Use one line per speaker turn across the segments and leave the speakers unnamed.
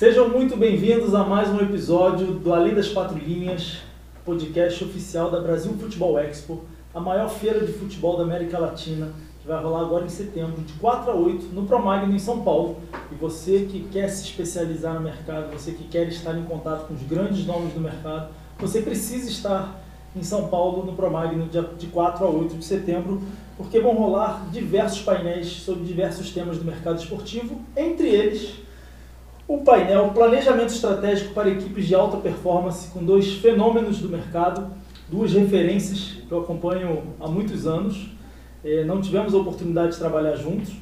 Sejam muito bem-vindos a mais um episódio do Além das Quatro Linhas, podcast oficial da Brasil Futebol Expo, a maior feira de futebol da América Latina, que vai rolar agora em setembro, de 4 a 8, no Promagno, em São Paulo. E você que quer se especializar no mercado, você que quer estar em contato com os grandes nomes do mercado, você precisa estar em São Paulo, no Promagno, de 4 a 8 de setembro, porque vão rolar diversos painéis sobre diversos temas do mercado esportivo, entre eles o painel Planejamento Estratégico para Equipes de Alta Performance, com dois fenômenos do mercado, duas referências que eu acompanho há muitos anos. É, não tivemos a oportunidade de trabalhar juntos,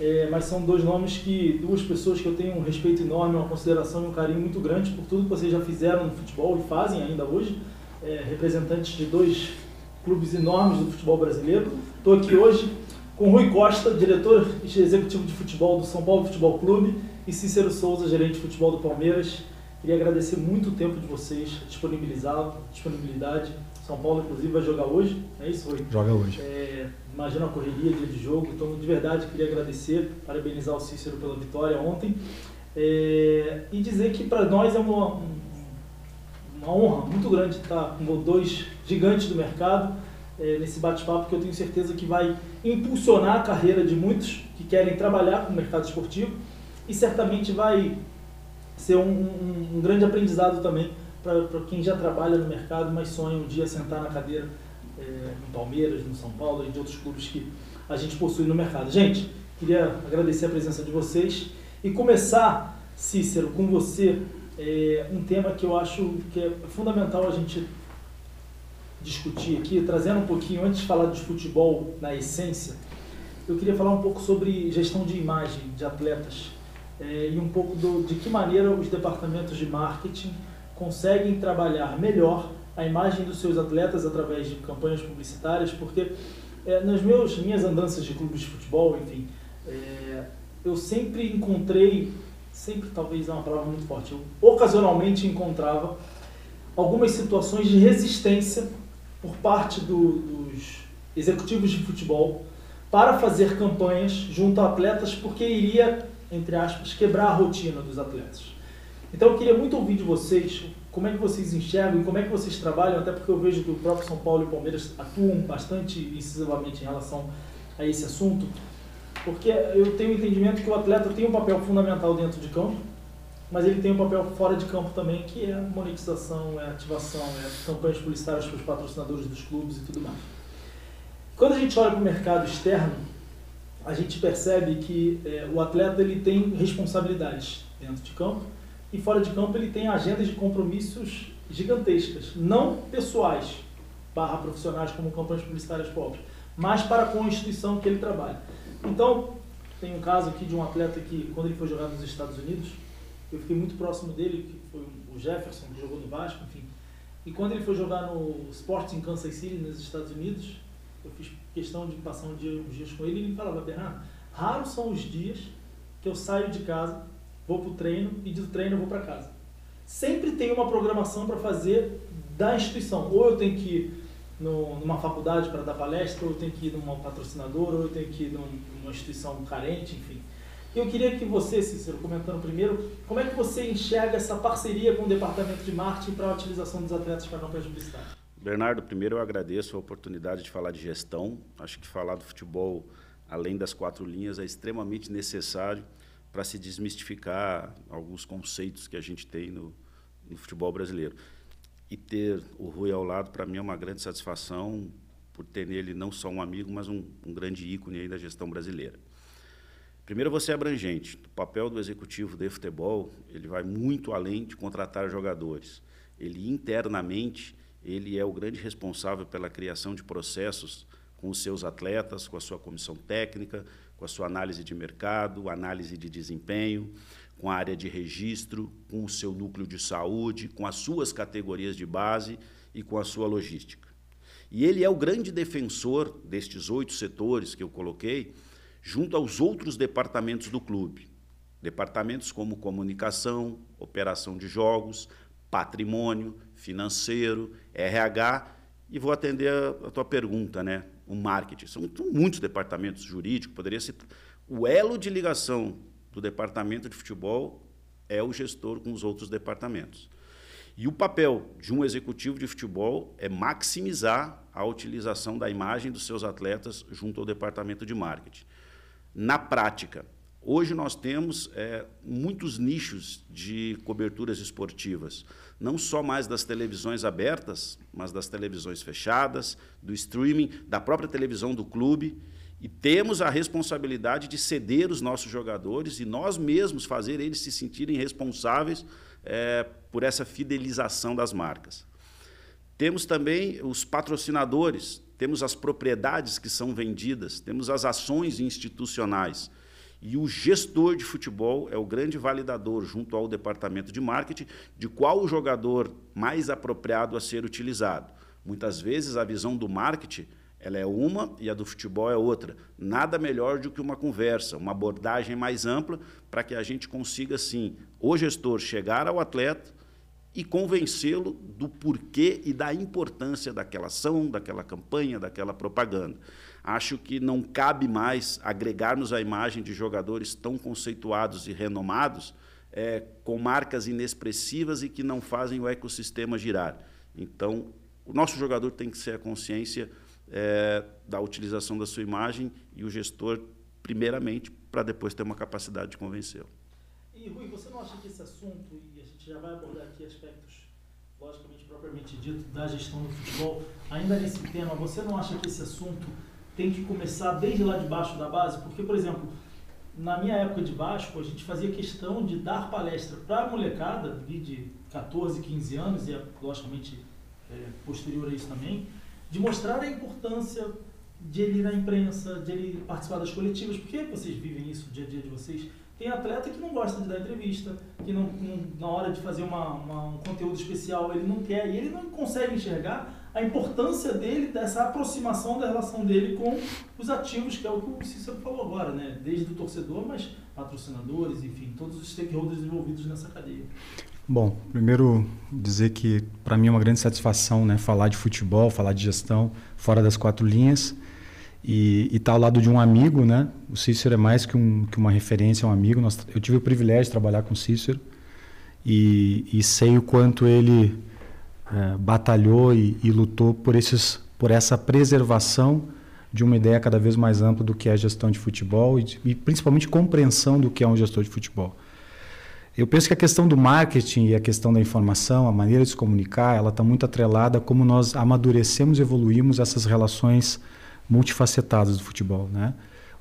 é, mas são dois nomes que, duas pessoas que eu tenho um respeito enorme, uma consideração e um carinho muito grande por tudo que vocês já fizeram no futebol e fazem ainda hoje, é, representantes de dois clubes enormes do futebol brasileiro. Estou aqui hoje com Rui Costa, diretor executivo de futebol do São Paulo Futebol Clube, e Cícero Souza, gerente de futebol do Palmeiras. Queria agradecer muito o tempo de vocês, disponibilizado, disponibilidade. São Paulo, inclusive, vai jogar hoje, é isso, Rui?
Joga hoje.
É, imagina a correria, dia de jogo. Então, de verdade, queria agradecer, parabenizar o Cícero pela vitória ontem. É, e dizer que para nós é uma, uma honra muito grande estar com dois gigantes do mercado é, nesse bate-papo que eu tenho certeza que vai impulsionar a carreira de muitos que querem trabalhar com o mercado esportivo e certamente vai ser um, um, um grande aprendizado também para quem já trabalha no mercado, mas sonha um dia sentar na cadeira é, no Palmeiras, no São Paulo e de outros clubes que a gente possui no mercado. Gente, queria agradecer a presença de vocês e começar, Cícero, com você, é, um tema que eu acho que é fundamental a gente discutir aqui, trazendo um pouquinho, antes de falar de futebol na essência, eu queria falar um pouco sobre gestão de imagem de atletas é, e um pouco do, de que maneira os departamentos de marketing conseguem trabalhar melhor a imagem dos seus atletas através de campanhas publicitárias, porque é, nas meus, minhas andanças de clubes de futebol, enfim, é, eu sempre encontrei, sempre talvez é uma palavra muito forte, eu ocasionalmente encontrava algumas situações de resistência por parte do, dos executivos de futebol para fazer campanhas junto a atletas, porque iria entre aspas, quebrar a rotina dos atletas. Então eu queria muito ouvir de vocês como é que vocês enxergam e como é que vocês trabalham, até porque eu vejo que o próprio São Paulo e o Palmeiras atuam bastante incisivamente em relação a esse assunto, porque eu tenho o entendimento que o atleta tem um papel fundamental dentro de campo, mas ele tem um papel fora de campo também, que é monetização, é ativação, é campanhas publicitárias para os patrocinadores dos clubes e tudo mais. Quando a gente olha para o mercado externo, a gente percebe que é, o atleta ele tem responsabilidades dentro de campo e fora de campo ele tem agendas de compromissos gigantescas, não pessoais, barra profissionais como campanhas publicitárias próprias, mas para com a instituição que ele trabalha. Então, tem um caso aqui de um atleta que, quando ele foi jogar nos Estados Unidos, eu fiquei muito próximo dele, que foi o Jefferson, que jogou no Vasco, enfim. E quando ele foi jogar no Sporting Kansas City, nos Estados Unidos, eu fiz questão de passar um dia, uns dias com ele, ele falava, Bernardo, raros são os dias que eu saio de casa, vou para o treino e do treino eu vou para casa. Sempre tem uma programação para fazer da instituição. Ou eu tenho que ir no, numa faculdade para dar palestra, ou eu tenho que ir numa patrocinadora, ou eu tenho que ir numa instituição carente, enfim. Eu queria que você, Cícero, comentando primeiro, como é que você enxerga essa parceria com o departamento de marketing para a utilização dos atletas para campanhas publicitárias?
Bernardo, primeiro eu agradeço a oportunidade de falar de gestão. Acho que falar do futebol, além das quatro linhas, é extremamente necessário para se desmistificar alguns conceitos que a gente tem no, no futebol brasileiro. E ter o Rui ao lado, para mim, é uma grande satisfação por ter nele não só um amigo, mas um, um grande ícone aí da gestão brasileira. Primeiro, você é abrangente. O papel do executivo de futebol ele vai muito além de contratar jogadores. Ele internamente ele é o grande responsável pela criação de processos com os seus atletas, com a sua comissão técnica, com a sua análise de mercado, análise de desempenho, com a área de registro, com o seu núcleo de saúde, com as suas categorias de base e com a sua logística. E ele é o grande defensor destes oito setores que eu coloquei, junto aos outros departamentos do clube. Departamentos como comunicação, operação de jogos, patrimônio, financeiro, RH, e vou atender a, a tua pergunta, né? O marketing. São muitos departamentos jurídicos, poderia ser. O elo de ligação do departamento de futebol é o gestor com os outros departamentos. E o papel de um executivo de futebol é maximizar a utilização da imagem dos seus atletas junto ao departamento de marketing. Na prática, hoje nós temos é, muitos nichos de coberturas esportivas, não só mais das televisões abertas, mas das televisões fechadas, do streaming, da própria televisão do clube. E temos a responsabilidade de ceder os nossos jogadores e nós mesmos fazer eles se sentirem responsáveis é, por essa fidelização das marcas. Temos também os patrocinadores, temos as propriedades que são vendidas, temos as ações institucionais. E o gestor de futebol é o grande validador, junto ao departamento de marketing, de qual o jogador mais apropriado a ser utilizado. Muitas vezes a visão do marketing ela é uma e a do futebol é outra. Nada melhor do que uma conversa, uma abordagem mais ampla para que a gente consiga, sim, o gestor chegar ao atleta e convencê-lo do porquê e da importância daquela ação, daquela campanha, daquela propaganda. Acho que não cabe mais agregarmos a imagem de jogadores tão conceituados e renomados é, com marcas inexpressivas e que não fazem o ecossistema girar. Então, o nosso jogador tem que ser a consciência é, da utilização da sua imagem e o gestor, primeiramente, para depois ter uma capacidade de convencê-lo.
E, Rui, você não acha que esse assunto, e a gente já vai abordar aqui aspectos, logicamente, propriamente dito, da gestão do futebol, ainda nesse tema, você não acha que esse assunto tem que começar desde lá de baixo da base? Porque, por exemplo, na minha época de Vasco, a gente fazia questão de dar palestra para a molecada, de 14, 15 anos, e logicamente é, posterior a isso também, de mostrar a importância de ele ir na imprensa, de ele participar das coletivas, porque vocês vivem isso no dia a dia de vocês. Tem atleta que não gosta de dar entrevista, que não, não na hora de fazer uma, uma, um conteúdo especial ele não quer e ele não consegue enxergar a importância dele, dessa aproximação da relação dele com os ativos, que é o que o Cícero falou agora, né? desde o torcedor, mas patrocinadores, enfim, todos os stakeholders envolvidos nessa cadeia.
Bom, primeiro dizer que para mim é uma grande satisfação né, falar de futebol, falar de gestão fora das quatro linhas e estar tá ao lado de um amigo, né? O Cícero é mais que, um, que uma referência, é um amigo. Nós, eu tive o privilégio de trabalhar com o Cícero e, e sei o quanto ele é, batalhou e, e, lutou por, esses, por essa preservação de uma ideia cada vez mais ampla do que é gestão de futebol e, e principalmente compreensão do que é um gestor de futebol. Eu penso que a questão do marketing e a questão da informação, a maneira de se comunicar, ela está muito atrelada a como nós amadurecemos e evoluímos essas relações multifacetadas do futebol, né?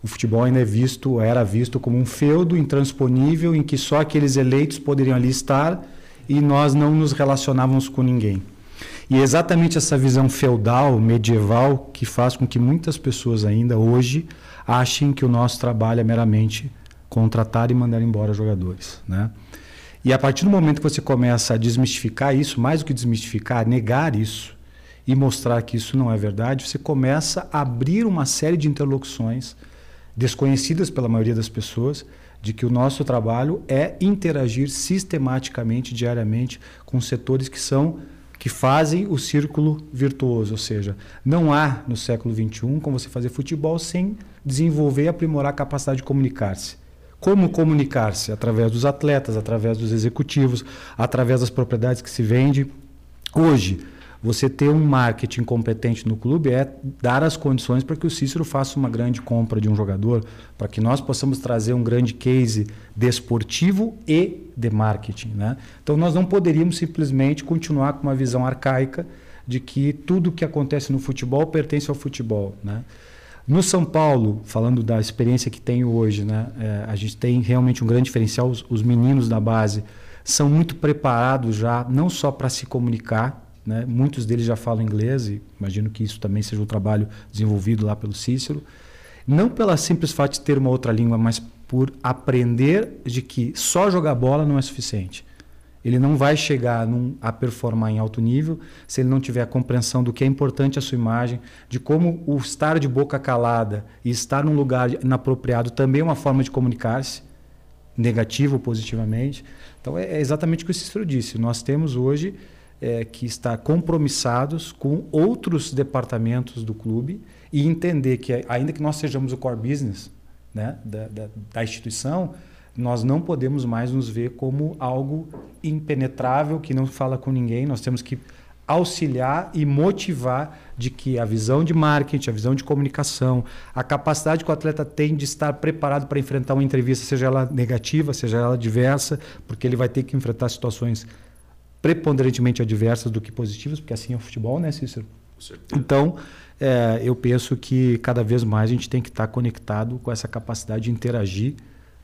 O futebol ainda é visto, era visto como um feudo intransponível em que só aqueles eleitos poderiam ali estar e nós não nos relacionávamos com ninguém. E é exatamente essa visão feudal, medieval, que faz com que muitas pessoas ainda hoje achem que o nosso trabalho é meramente contratar e mandar embora jogadores, né? E a partir do momento que você começa a desmistificar isso, mais do que desmistificar, negar isso e mostrar que isso não é verdade, você começa a abrir uma série de interlocuções desconhecidas pela maioria das pessoas de que o nosso trabalho é interagir sistematicamente, diariamente com setores que são que fazem o círculo virtuoso, ou seja, não há no século XXI como você fazer futebol sem desenvolver e aprimorar a capacidade de comunicar-se. Como comunicar-se? Através dos atletas, através dos executivos, através das propriedades que se vende. Hoje, você ter um marketing competente no clube é dar as condições para que o Cícero faça uma grande compra de um jogador, para que nós possamos trazer um grande case desportivo e de marketing. Né? Então, nós não poderíamos simplesmente continuar com uma visão arcaica de que tudo que acontece no futebol pertence ao futebol. Né? No São Paulo, falando da experiência que tenho hoje, né, é, a gente tem realmente um grande diferencial. Os, os meninos da base são muito preparados já, não só para se comunicar, né, muitos deles já falam inglês, e imagino que isso também seja um trabalho desenvolvido lá pelo Cícero. Não pela simples fato de ter uma outra língua, mas por aprender de que só jogar bola não é suficiente. Ele não vai chegar num, a performar em alto nível se ele não tiver a compreensão do que é importante a sua imagem, de como o estar de boca calada e estar num lugar inapropriado também é uma forma de comunicar-se, negativo ou positivamente. Então é, é exatamente o que o Cícero disse. Nós temos hoje é, que estar compromissados com outros departamentos do clube e entender que, ainda que nós sejamos o core business né, da, da, da instituição, nós não podemos mais nos ver como algo impenetrável que não fala com ninguém. Nós temos que auxiliar e motivar de que a visão de marketing, a visão de comunicação, a capacidade que o atleta tem de estar preparado para enfrentar uma entrevista, seja ela negativa, seja ela diversa, porque ele vai ter que enfrentar situações preponderantemente adversas do que positivas, porque assim é o futebol, né, Cícero? Então, é, eu penso que cada vez mais a gente tem que estar conectado com essa capacidade de interagir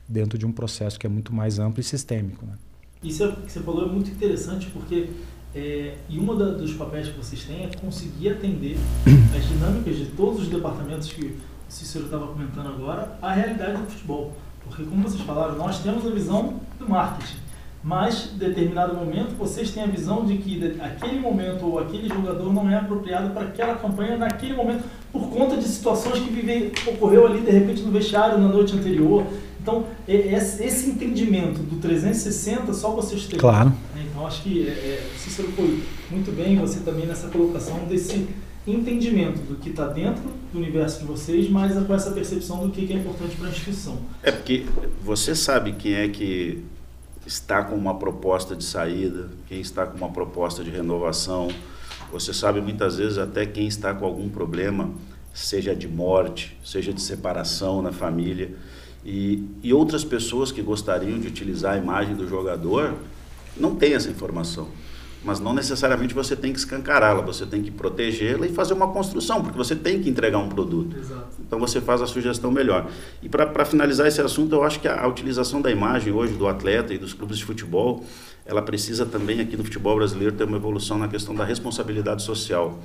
dentro de um processo que é muito mais amplo e sistêmico. Né?
Isso é, que você falou é muito interessante porque é, e um dos papéis que vocês têm é conseguir atender as dinâmicas de todos os departamentos que o Cícero estava comentando agora à realidade do futebol. Porque, como vocês falaram, nós temos a visão do marketing, mas em determinado momento vocês têm a visão de que aquele momento ou aquele jogador não é apropriado para aquela campanha naquele momento por conta de situações que vive, ocorreu ali de repente no vestiário na noite anterior. Então, esse entendimento do 360 só vocês têm.
Claro.
Né? Então, acho que é, é, Cícero foi muito bem, você também nessa colocação desse entendimento do que está dentro do universo de vocês, mas com essa percepção do que é importante para a instituição.
É porque você sabe quem é que está com uma proposta de saída, quem está com uma proposta de renovação. Você sabe muitas vezes até quem está com algum problema, seja de morte, seja de separação na família. E, e outras pessoas que gostariam de utilizar a imagem do jogador não têm essa informação. Mas não necessariamente você tem que escancará-la, você tem que protegê-la e fazer uma construção, porque você tem que entregar um produto.
Exato.
Então você faz a sugestão melhor. E para finalizar esse assunto, eu acho que a, a utilização da imagem hoje do atleta e dos clubes de futebol, ela precisa também aqui no futebol brasileiro ter uma evolução na questão da responsabilidade social.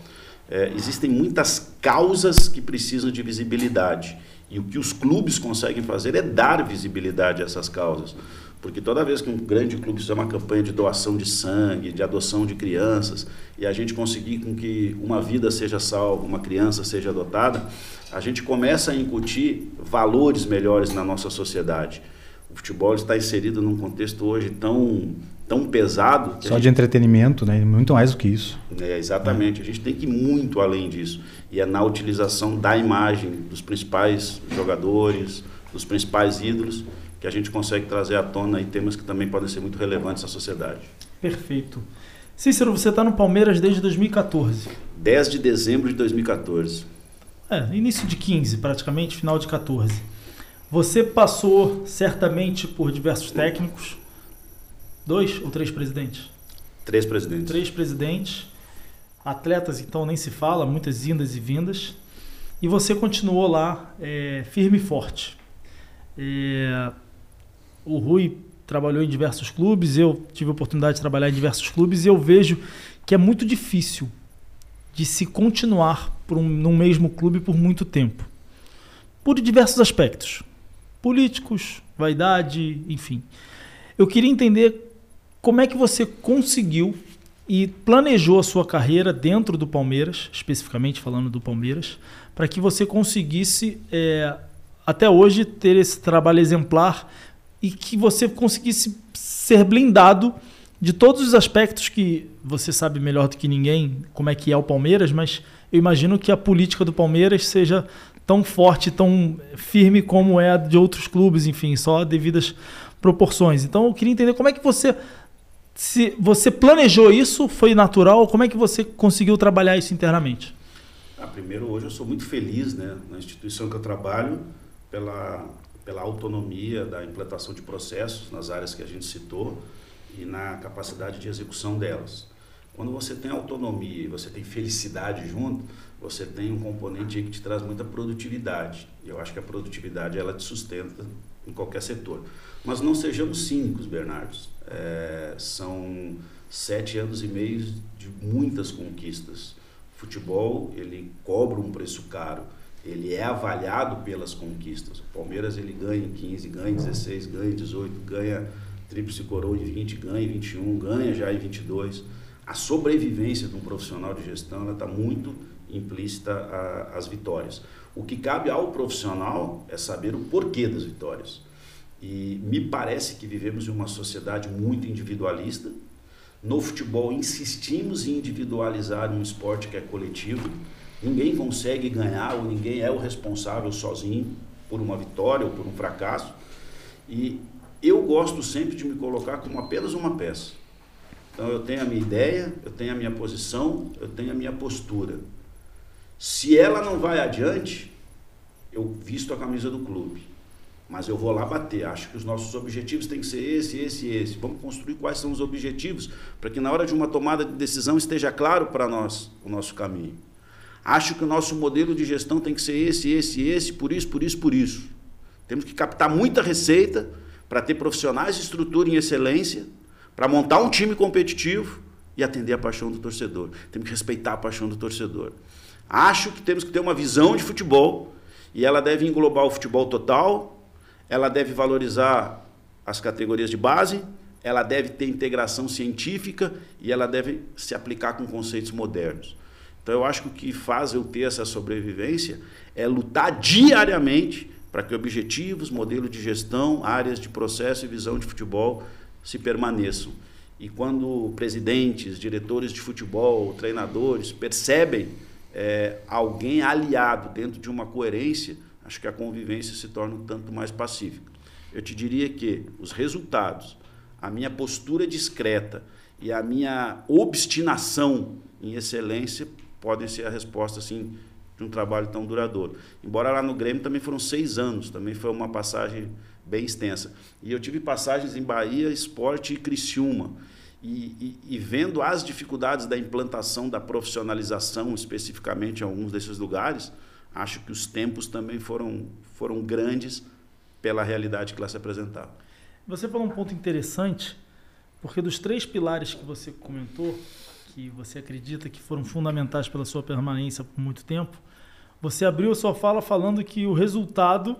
É, existem muitas causas que precisam de visibilidade. E o que os clubes conseguem fazer é dar visibilidade a essas causas. Porque toda vez que um grande clube fizer uma campanha de doação de sangue, de adoção de crianças, e a gente conseguir com que uma vida seja salva, uma criança seja adotada, a gente começa a incutir valores melhores na nossa sociedade. O futebol está inserido num contexto hoje tão tão pesado.
Só gente... de entretenimento, né? Muito mais do que isso.
É, exatamente. É. A gente tem que ir muito além disso. E é na utilização da imagem dos principais jogadores, dos principais ídolos, que a gente consegue trazer à tona aí temas que também podem ser muito relevantes à sociedade.
Perfeito. Cícero, você está no Palmeiras desde 2014.
10 de dezembro de 2014.
É, início de 15, praticamente, final de 14. Você passou certamente por diversos técnicos, Dois ou três presidentes?
Três presidentes.
Três presidentes. Atletas, então, nem se fala, muitas indas e vindas. E você continuou lá é, firme e forte. É, o Rui trabalhou em diversos clubes, eu tive a oportunidade de trabalhar em diversos clubes e eu vejo que é muito difícil de se continuar por um, num mesmo clube por muito tempo. Por diversos aspectos. Políticos, vaidade, enfim. Eu queria entender como é que você conseguiu e planejou a sua carreira dentro do Palmeiras, especificamente falando do Palmeiras, para que você conseguisse é, até hoje ter esse trabalho exemplar e que você conseguisse ser blindado de todos os aspectos que você sabe melhor do que ninguém como é que é o Palmeiras, mas eu imagino que a política do Palmeiras seja tão forte, tão firme como é a de outros clubes, enfim, só devidas proporções. Então eu queria entender como é que você se você planejou isso, foi natural? Como é que você conseguiu trabalhar isso internamente?
Ah, primeiro, hoje eu sou muito feliz né, na instituição que eu trabalho pela, pela autonomia da implantação de processos nas áreas que a gente citou e na capacidade de execução delas. Quando você tem autonomia e você tem felicidade junto, você tem um componente que te traz muita produtividade. E eu acho que a produtividade ela te sustenta em qualquer setor. Mas não sejamos cínicos, Bernardo. É, são sete anos e meio de muitas conquistas. O futebol ele cobra um preço caro. Ele é avaliado pelas conquistas. O Palmeiras ele ganha em 15, ganha em 16, ganha em 18, ganha tríplice coroa em 20, ganha em 21, ganha já em 22. A sobrevivência de um profissional de gestão está muito implícita às vitórias. O que cabe ao profissional é saber o porquê das vitórias. E me parece que vivemos em uma sociedade muito individualista. No futebol, insistimos em individualizar um esporte que é coletivo. Ninguém consegue ganhar ou ninguém é o responsável sozinho por uma vitória ou por um fracasso. E eu gosto sempre de me colocar como apenas uma peça. Então eu tenho a minha ideia, eu tenho a minha posição, eu tenho a minha postura. Se ela não vai adiante, eu visto a camisa do clube. Mas eu vou lá bater. Acho que os nossos objetivos têm que ser esse, esse e esse. Vamos construir quais são os objetivos para que na hora de uma tomada de decisão esteja claro para nós o nosso caminho. Acho que o nosso modelo de gestão tem que ser esse, esse esse, por isso, por isso, por isso. Temos que captar muita receita para ter profissionais de estrutura em excelência, para montar um time competitivo e atender a paixão do torcedor. Temos que respeitar a paixão do torcedor. Acho que temos que ter uma visão de futebol e ela deve englobar o futebol total, ela deve valorizar as categorias de base, ela deve ter integração científica e ela deve se aplicar com conceitos modernos. Então eu acho que o que faz eu ter essa sobrevivência é lutar diariamente para que objetivos, modelo de gestão, áreas de processo e visão de futebol se permaneçam. E quando presidentes, diretores de futebol, treinadores percebem é, alguém aliado dentro de uma coerência, acho que a convivência se torna um tanto mais pacífica. Eu te diria que os resultados, a minha postura discreta e a minha obstinação em excelência podem ser a resposta assim de um trabalho tão duradouro. Embora lá no Grêmio também foram seis anos, também foi uma passagem bem extensa. E eu tive passagens em Bahia, Esporte e Criciúma. E, e, e, vendo as dificuldades da implantação da profissionalização, especificamente em alguns desses lugares, acho que os tempos também foram, foram grandes pela realidade que lá se apresentava.
Você falou um ponto interessante, porque dos três pilares que você comentou, que você acredita que foram fundamentais pela sua permanência por muito tempo, você abriu a sua fala falando que o resultado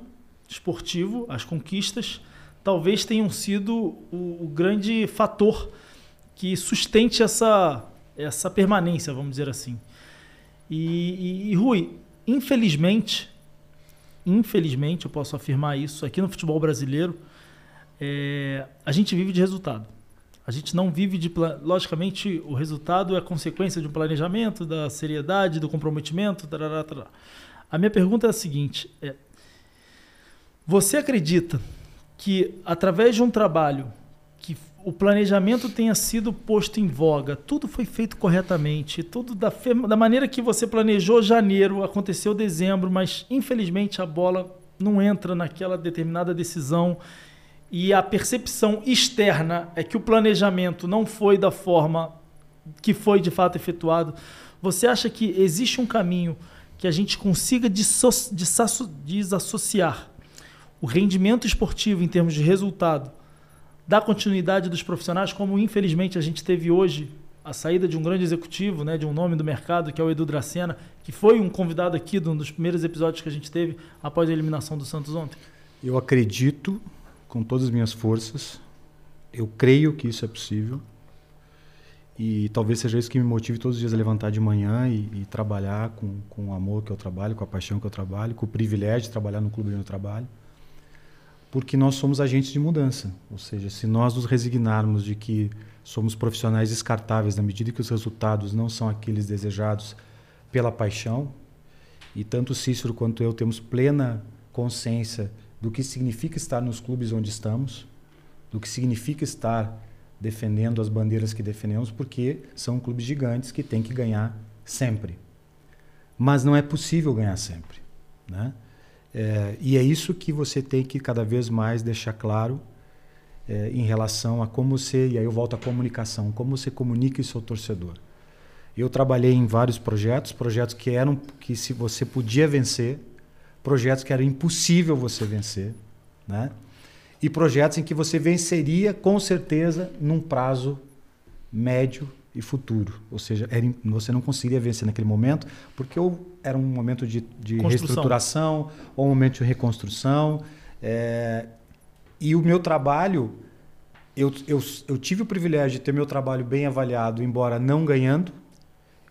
esportivo, as conquistas, talvez tenham sido o, o grande fator que sustente essa, essa permanência, vamos dizer assim. E, e, e Rui, infelizmente, infelizmente, eu posso afirmar isso, aqui no futebol brasileiro, é, a gente vive de resultado. A gente não vive de. Logicamente, o resultado é consequência de um planejamento, da seriedade, do comprometimento. Tarará, tarará. A minha pergunta é a seguinte: é, você acredita que, através de um trabalho que o planejamento tenha sido posto em voga, tudo foi feito corretamente, tudo da, da maneira que você planejou janeiro, aconteceu dezembro, mas infelizmente a bola não entra naquela determinada decisão e a percepção externa é que o planejamento não foi da forma que foi de fato efetuado, você acha que existe um caminho que a gente consiga desassociar o rendimento esportivo em termos de resultado da continuidade dos profissionais, como infelizmente a gente teve hoje a saída de um grande executivo, né, de um nome do mercado, que é o Edu Dracena, que foi um convidado aqui de um dos primeiros episódios que a gente teve após a eliminação do Santos ontem?
Eu acredito com todas as minhas forças. Eu creio que isso é possível. E talvez seja isso que me motive todos os dias a levantar de manhã e, e, trabalhar com, com o amor que eu trabalho, com a paixão que eu trabalho, com o privilégio de trabalhar no clube onde eu trabalho. Porque nós somos agentes de mudança. Ou seja, se nós nos resignarmos de que somos profissionais descartáveis na medida que os resultados não são aqueles desejados pela paixão, e tanto Cícero quanto eu temos plena consciência do que significa estar nos clubes onde estamos, do que significa estar defendendo as bandeiras que defendemos, porque são clubes gigantes que têm que ganhar sempre. Mas não é possível ganhar sempre. Né? É, e é isso que você tem que cada vez mais deixar claro é, em relação a como você, e aí eu volto à comunicação, como você comunica isso ao torcedor. Eu trabalhei em vários projetos, projetos que eram que se você podia vencer, projetos que era impossível você vencer, né? E projetos em que você venceria com certeza num prazo médio e futuro. Ou seja, era, você não conseguiria vencer naquele momento, porque ou era um momento de, de reestruturação, ou um momento de reconstrução. É, e o meu trabalho, eu, eu, eu tive o privilégio de ter meu trabalho bem avaliado, embora não ganhando,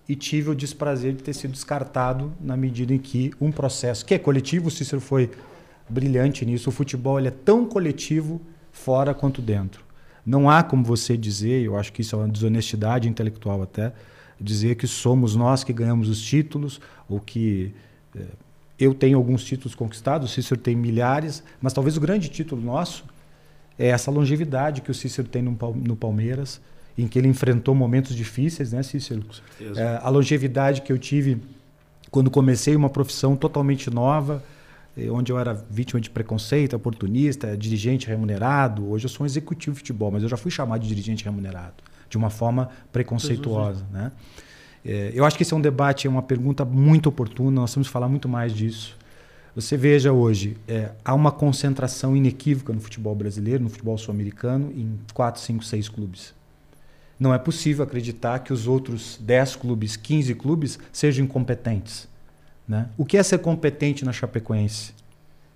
e tive o desprazer de ter sido descartado na medida em que um processo que é coletivo, o Cícero foi brilhante nisso, o futebol ele é tão coletivo fora quanto dentro. Não há como você dizer, eu acho que isso é uma desonestidade intelectual até, dizer que somos nós que ganhamos os títulos ou que é, eu tenho alguns títulos conquistados, o Cícero tem milhares, mas talvez o grande título nosso é essa longevidade que o Cícero tem no, no Palmeiras, em que ele enfrentou momentos difíceis, né, Cícero? É, a longevidade que eu tive quando comecei uma profissão totalmente nova, eh, onde eu era vítima de preconceito, oportunista, dirigente remunerado. Hoje eu sou um executivo de futebol, mas eu já fui chamado de dirigente remunerado, de uma forma preconceituosa. Né? É, eu acho que esse é um debate, é uma pergunta muito oportuna, nós temos que falar muito mais disso. Você veja hoje, é, há uma concentração inequívoca no futebol brasileiro, no futebol sul-americano, em 4, 5, 6 clubes. Não é possível acreditar que os outros 10 clubes, 15 clubes, sejam incompetentes. Né? O que é ser competente na Chapecoense?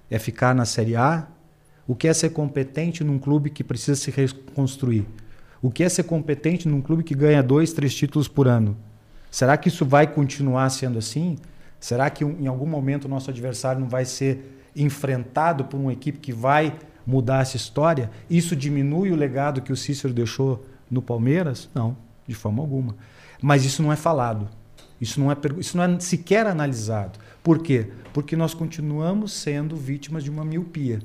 É ficar na Série A? O que é ser competente num clube que precisa se reconstruir? O que é ser competente num clube que ganha dois, três títulos por ano? Será que isso vai continuar sendo assim? Será que em algum momento o nosso adversário não vai ser enfrentado por uma equipe que vai mudar essa história? Isso diminui o legado que o Cícero deixou no Palmeiras? Não, de forma alguma. Mas isso não é falado. Isso não é, isso não é sequer analisado. Por quê? Porque nós continuamos sendo vítimas de uma miopia.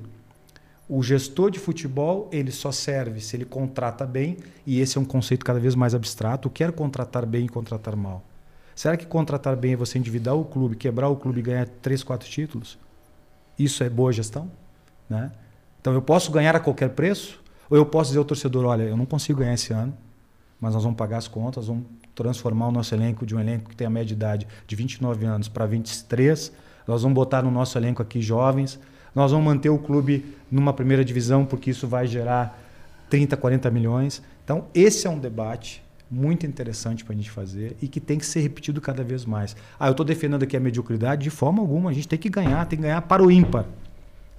O gestor de futebol ele só serve se ele contrata bem, e esse é um conceito cada vez mais abstrato. Quer contratar bem e contratar mal. Será que contratar bem é você endividar o clube, quebrar o clube e ganhar três, quatro títulos? Isso é boa gestão? Né? Então eu posso ganhar a qualquer preço? Ou eu posso dizer ao torcedor, olha, eu não consigo ganhar esse ano, mas nós vamos pagar as contas, vamos transformar o nosso elenco de um elenco que tem a média de idade de 29 anos para 23, nós vamos botar no nosso elenco aqui jovens, nós vamos manter o clube numa primeira divisão porque isso vai gerar 30, 40 milhões. Então, esse é um debate muito interessante para a gente fazer e que tem que ser repetido cada vez mais. Ah, eu estou defendendo aqui a mediocridade de forma alguma. A gente tem que ganhar, tem que ganhar para o ímpar.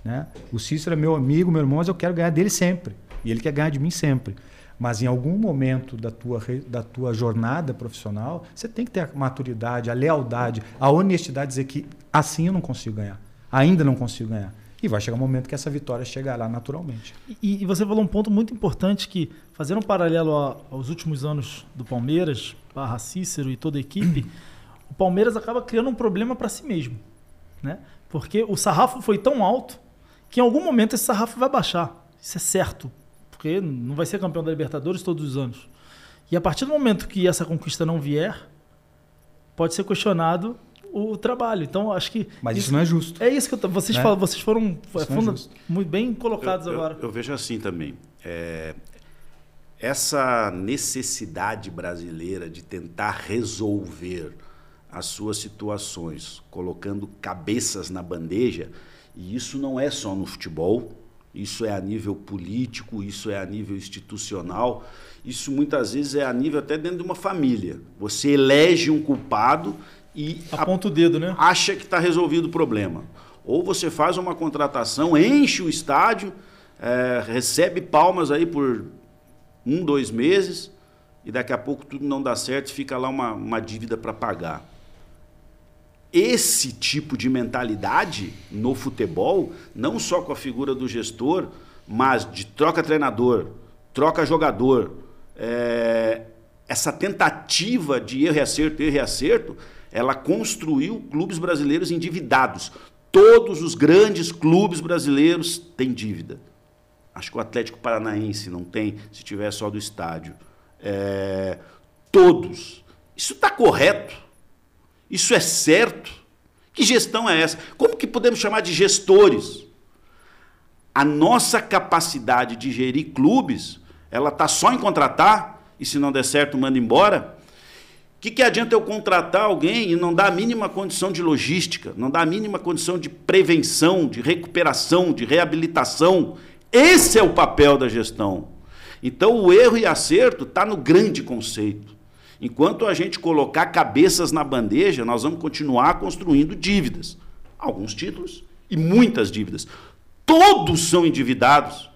Né? O Cícero é meu amigo, meu irmão, mas eu quero ganhar dele sempre. E ele quer ganhar de mim sempre. Mas em algum momento da tua, da tua jornada profissional, você tem que ter a maturidade, a lealdade, a honestidade de dizer que assim eu não consigo ganhar. Ainda não consigo ganhar. E vai chegar um momento que essa vitória chegará naturalmente.
E, e você falou um ponto muito importante que, fazendo um paralelo a, aos últimos anos do Palmeiras, barra Cícero e toda a equipe, o Palmeiras acaba criando um problema para si mesmo. Né? Porque o sarrafo foi tão alto que em algum momento esse sarrafo vai baixar. Isso é certo porque não vai ser campeão da Libertadores todos os anos. E a partir do momento que essa conquista não vier, pode ser questionado o trabalho. Então, acho que.
Mas isso, isso não é justo.
É isso que eu, vocês, né? falam, vocês foram é muito bem colocados
eu,
agora.
Eu, eu, vejo assim também. É, essa necessidade brasileira de tentar resolver as suas situações, colocando cabeças na bandeja, e isso não é só no futebol, isso é a nível político, isso é a nível institucional, isso muitas vezes é a nível até dentro de uma família. Você elege um culpado e
aponta o dedo, né?
Acha que está resolvido o problema. Ou você faz uma contratação, enche o estádio, é, recebe palmas aí por um, dois meses e daqui a pouco tudo não dá certo, fica lá uma, uma dívida para pagar esse tipo de mentalidade no futebol, não só com a figura do gestor, mas de troca treinador, troca jogador, é, essa tentativa de erro e acerto, erro e acerto, ela construiu clubes brasileiros endividados. Todos os grandes clubes brasileiros têm dívida. Acho que o Atlético Paranaense não tem, se tiver só do estádio. É, todos. Isso está correto? Isso é certo? Que gestão é essa? Como que podemos chamar de gestores? A nossa capacidade de gerir clubes, ela está só em contratar, e se não der certo, manda embora. O que, que adianta eu contratar alguém e não dar a mínima condição de logística, não dar a mínima condição de prevenção, de recuperação, de reabilitação? Esse é o papel da gestão. Então, o erro e acerto está no grande conceito. Enquanto a gente colocar cabeças na bandeja, nós vamos continuar construindo dívidas. Alguns títulos e muitas dívidas. Todos são endividados.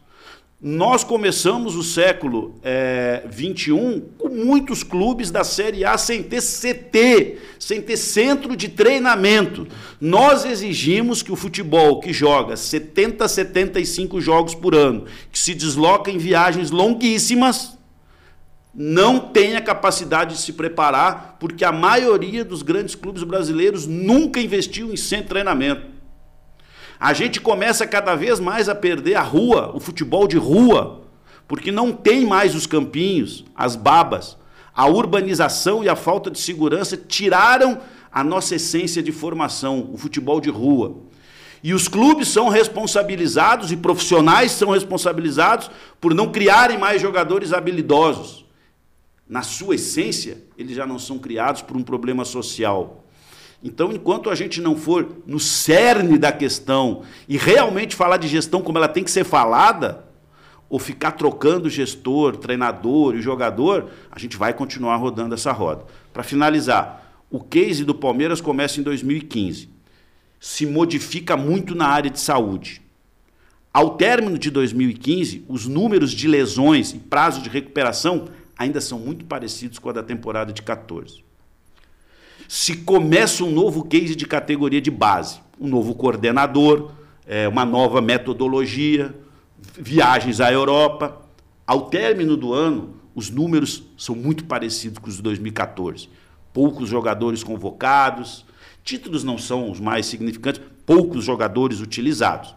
Nós começamos o século é, 21 com muitos clubes da Série A sem ter CT, sem ter centro de treinamento. Nós exigimos que o futebol que joga 70, 75 jogos por ano, que se desloca em viagens longuíssimas, não tem a capacidade de se preparar, porque a maioria dos grandes clubes brasileiros nunca investiu em centro treinamento. A gente começa cada vez mais a perder a rua, o futebol de rua, porque não tem mais os campinhos, as babas. A urbanização e a falta de segurança tiraram a nossa essência de formação, o futebol de rua. E os clubes são responsabilizados e profissionais são responsabilizados por não criarem mais jogadores habilidosos. Na sua essência, eles já não são criados por um problema social. Então, enquanto a gente não for no cerne da questão e realmente falar de gestão como ela tem que ser falada, ou ficar trocando gestor, treinador e jogador, a gente vai continuar rodando essa roda. Para finalizar, o case do Palmeiras começa em 2015 se modifica muito na área de saúde. Ao término de 2015, os números de lesões e prazo de recuperação ainda são muito parecidos com a da temporada de 14. Se começa um novo case de categoria de base, um novo coordenador, é, uma nova metodologia, viagens à Europa. Ao término do ano, os números são muito parecidos com os de 2014. Poucos jogadores convocados, Títulos não são os mais significantes, poucos jogadores utilizados.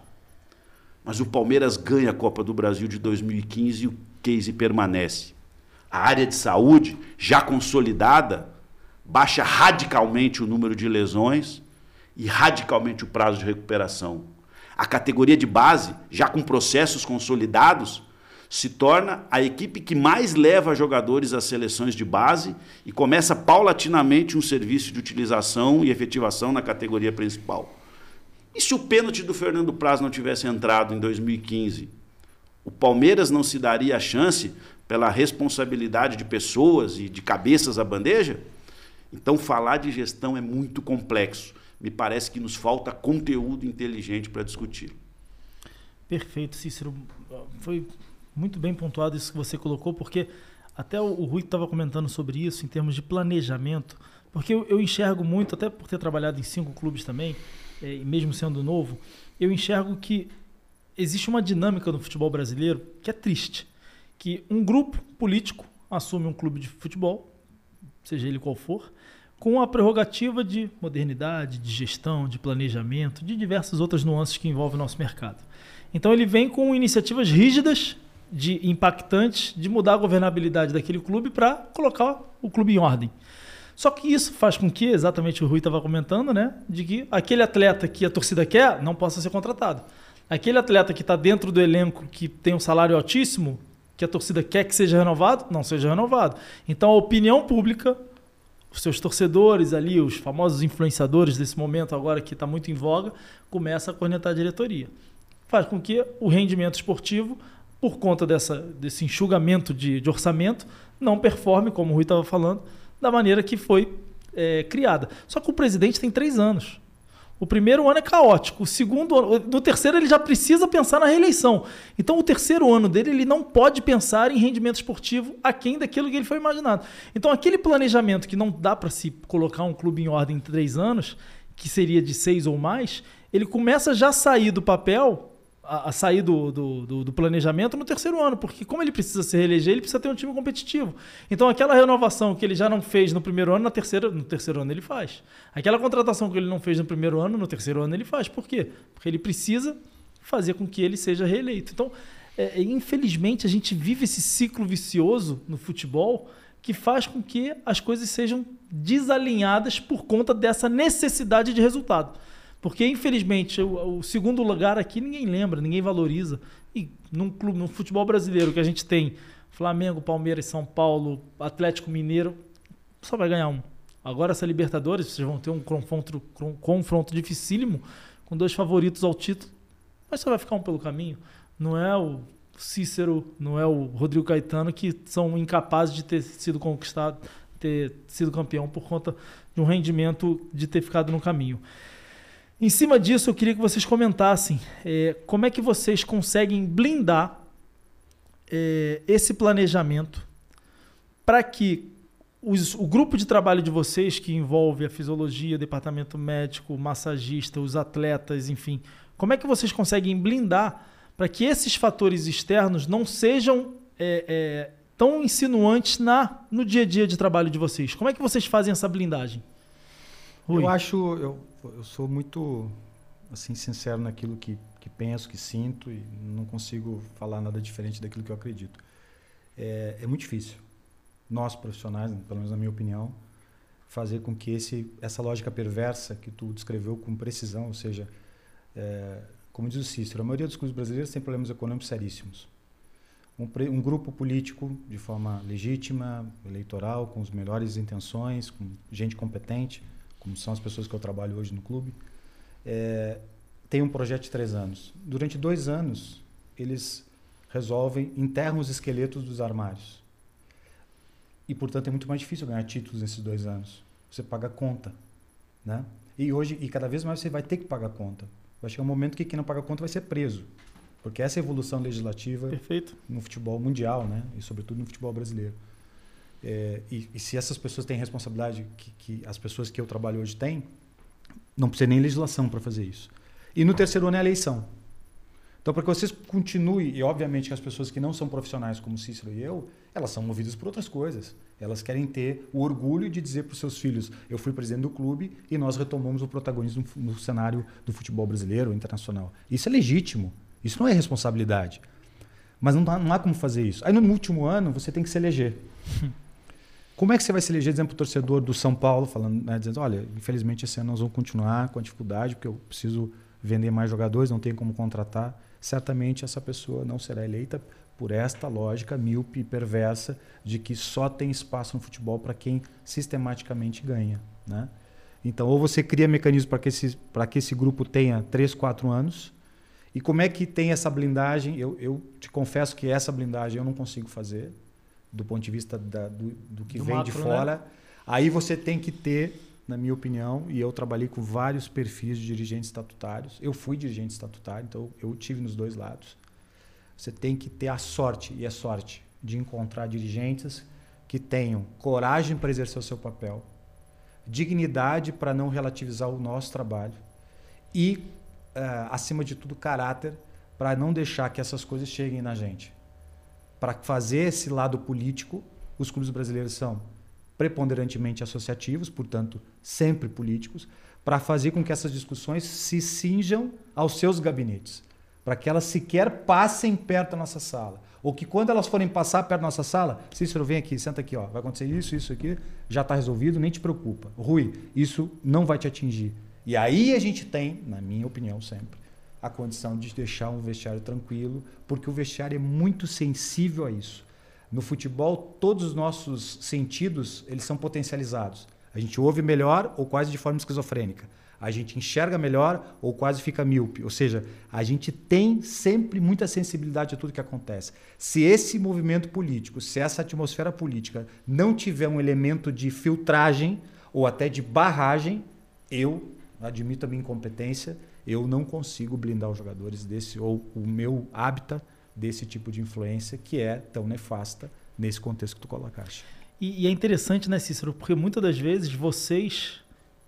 Mas o Palmeiras ganha a Copa do Brasil de 2015 e o case permanece. A área de saúde, já consolidada, baixa radicalmente o número de lesões e radicalmente o prazo de recuperação. A categoria de base, já com processos consolidados, se torna a equipe que mais leva jogadores às seleções de base e começa paulatinamente um serviço de utilização e efetivação na categoria principal. E se o pênalti do Fernando Praz não tivesse entrado em 2015? O Palmeiras não se daria a chance pela responsabilidade de pessoas e de cabeças à bandeja? Então, falar de gestão é muito complexo. Me parece que nos falta conteúdo inteligente para discutir.
Perfeito, Cícero. Foi muito bem pontuado isso que você colocou, porque até o, Rui estava comentando sobre isso em termos de planejamento, porque eu, enxergo muito, até por ter trabalhado em cinco clubes também, é, mesmo sendo novo, eu enxergo que existe uma dinâmica no futebol brasileiro que é triste, que um grupo político assume um clube de futebol, seja ele qual for, com a prerrogativa de modernidade, de gestão, de planejamento, de diversas outras nuances que envolvem o nosso mercado. Então ele vem com iniciativas rígidas de impactantes de mudar a governabilidade daquele clube para colocar o clube em ordem. Só que isso faz com que, exatamente o Rui estava comentando, né, de que aquele atleta que a torcida quer não possa ser contratado. Aquele atleta que está dentro do elenco que tem um salário altíssimo, que a torcida quer que seja renovado, não seja renovado. Então a opinião pública, os seus torcedores ali, os famosos influenciadores desse momento agora que está muito em voga, começa a cornetar a diretoria. Faz com que o rendimento esportivo por conta dessa, desse enxugamento de, de orçamento, não performe, como o Rui estava falando, da maneira que foi é, criada. Só que o presidente tem três anos. O primeiro ano é caótico, o segundo ano, no terceiro ele já precisa pensar na reeleição. Então o terceiro ano dele ele não pode pensar em rendimento esportivo aquém daquilo que ele foi imaginado. Então aquele planejamento que não dá para se colocar um clube em ordem em três anos, que seria de seis ou mais, ele começa já a sair do papel a, a sair do, do, do, do, planejamento no terceiro ano, porque como ele precisa se reeleger, ele precisa ter um time competitivo. Então aquela renovação que ele já não fez no primeiro ano, na terceira, no terceiro ano ele faz. Aquela contratação que ele não fez no primeiro ano, no terceiro ano ele faz. Por quê? Porque ele precisa fazer com que ele seja reeleito. Então, é, é infelizmente, a gente vive esse ciclo vicioso no futebol que faz com que as coisas sejam desalinhadas por conta dessa necessidade de resultado. Porque, infelizmente, o, o, segundo lugar aqui ninguém lembra, ninguém valoriza. E num clube, no futebol brasileiro que a gente tem Flamengo, Palmeiras, São Paulo, Atlético Mineiro, só vai ganhar um. Agora essa Libertadores, vocês vão ter um confronto, confronto dificílimo com dois favoritos ao título, mas só vai ficar um pelo caminho. Não é o Cícero, não é o Rodrigo Caetano que são incapazes de ter sido conquistado, ter sido campeão por conta de um rendimento de ter ficado no caminho. Em cima disso, eu queria que vocês comentassem é, como é que vocês conseguem blindar é, esse planejamento para que os, o grupo de trabalho de vocês, que envolve a fisiologia, departamento médico, massagista, os atletas, enfim, como é que vocês conseguem blindar para que esses fatores externos não sejam é, é, tão insinuantes na, no dia a dia de trabalho de vocês? Como é que vocês fazem essa blindagem?
Rui. Eu acho, eu, eu sou muito assim sincero naquilo que, que penso, que sinto e não consigo falar nada diferente daquilo que eu acredito. É, é muito difícil. Nós profissionais, pelo menos na minha opinião, fazer com que esse essa lógica perversa que tu descreveu com precisão, ou seja, é, como diz o Cícero, a maioria dos clubes brasileiros tem problemas econômicos seríssimos. Um, um, grupo político de forma legítima, eleitoral, com as melhores intenções, com gente competente, como são as pessoas que eu trabalho hoje no clube, é, tem um projeto de três anos. Durante dois anos, eles resolvem, enterram os esqueletos dos armários. E, portanto, é muito mais difícil ganhar títulos nesses dois anos. Você paga conta. Né? E hoje, e cada vez mais você vai ter que pagar conta. Vai chegar um momento que quem não paga conta vai ser preso. Porque essa é a evolução legislativa
Perfeito.
no futebol mundial, né? e sobretudo no futebol brasileiro. É, e, e, se essas pessoas têm responsabilidade que, que, as pessoas que eu trabalho hoje têm, não precisa nem legislação para fazer isso. E no terceiro ano é a eleição. Então, para que vocês continuem, e obviamente que as pessoas que não são profissionais como Cícero e eu, elas são movidas por outras coisas. Elas querem ter o orgulho de dizer para os seus filhos: eu fui presidente do clube e nós retomamos o protagonismo no cenário do futebol brasileiro, internacional. Isso é legítimo. Isso não é responsabilidade. Mas não, não há como fazer isso. Aí no último ano você tem que se eleger. Como é que você vai se eleger, dizendo para o torcedor do São Paulo, falando, né, dizendo, olha, infelizmente esse ano nós vamos continuar com a dificuldade, porque eu preciso vender mais jogadores, não tenho como contratar. Certamente essa pessoa não será eleita por esta lógica míope e perversa de que só tem espaço no futebol para quem sistematicamente ganha. Né? Então, ou você cria mecanismos para que, esse, que esse grupo tenha 3, 4 anos, e como é que tem essa blindagem? Eu, eu te confesso que essa blindagem eu não consigo fazer, do ponto de vista da, do, do, que do vem macro, de né? fora. Né? Aí você tem que ter, na minha opinião, e eu trabalhei com vários perfis de dirigentes estatutários. Eu fui dirigente estatutário, então eu tive nos dois lados. Você tem que ter a sorte, e é sorte, de encontrar dirigentes que tenham coragem para exercer o seu papel, dignidade para não relativizar o nosso trabalho e uh, acima de tudo, caráter para não deixar que essas coisas cheguem na gente. Para fazer esse lado político, os clubes brasileiros são preponderantemente associativos, portanto, sempre políticos, para fazer com que essas discussões se cinjam aos seus gabinetes, para que elas sequer passem perto da nossa sala. Ou que quando elas forem passar perto da nossa sala, Cícero, vem aqui, senta aqui, ó, vai acontecer isso, isso aqui, já está resolvido, nem te preocupa. Rui, isso não vai te atingir. E aí a gente tem, na minha opinião sempre, a condição de deixar um vestiário tranquilo, porque o vestiário é muito sensível a isso. No futebol, todos os nossos sentidos, eles são potencializados. A gente ouve melhor ou quase de forma esquizofrênica. A gente enxerga melhor ou quase fica míope. Ou seja, a gente tem sempre muita sensibilidade a tudo que acontece. Se esse movimento político, se essa atmosfera política não tiver um elemento de filtragem ou até de barragem, eu admito a minha incompetência, eu não consigo blindar os jogadores desse, ou o meu hábitat desse tipo de influência que é tão nefasta nesse contexto que tu colocaste.
E, e é interessante, né, Cícero, porque muitas das vezes vocês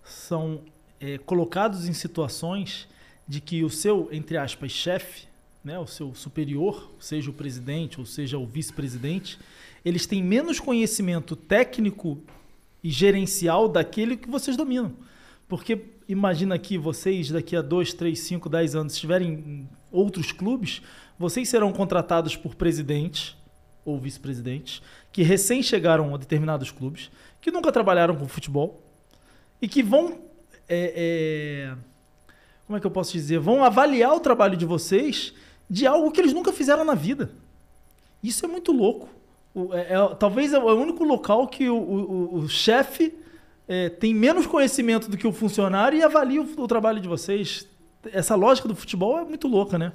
são é, colocados em situações de que o seu, entre aspas, chefe, né, o seu superior, seja o presidente ou seja o vice-presidente, eles têm menos conhecimento técnico e gerencial daquele que vocês dominam. Porque imagina que vocês, daqui a 2, 3, 5, 10 anos, estiverem em outros clubes, vocês serão contratados por presidentes ou vice-presidentes que recém chegaram a determinados clubes, que nunca trabalharam com futebol e que vão. É, é, como é que eu posso dizer? Vão avaliar o trabalho de vocês de algo que eles nunca fizeram na vida. Isso é muito louco. É, é, talvez é o único local que o, o, o chefe é, tem menos conhecimento do que o funcionário e avalia o, o, trabalho de vocês. Essa lógica do futebol é muito louca, né?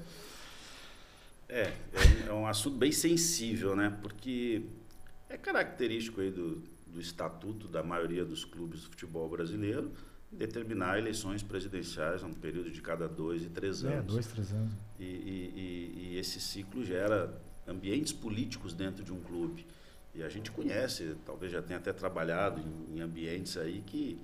É, é, é um assunto bem sensível, né? Porque é característico aí do, do estatuto da maioria dos clubes do futebol brasileiro determinar eleições presidenciais num período de cada dois e três é, anos.
É, dois, três anos.
E, e, e, e esse ciclo gera ambientes políticos dentro de um clube. E a gente conhece, talvez já tenha até trabalhado em, em ambientes aí que,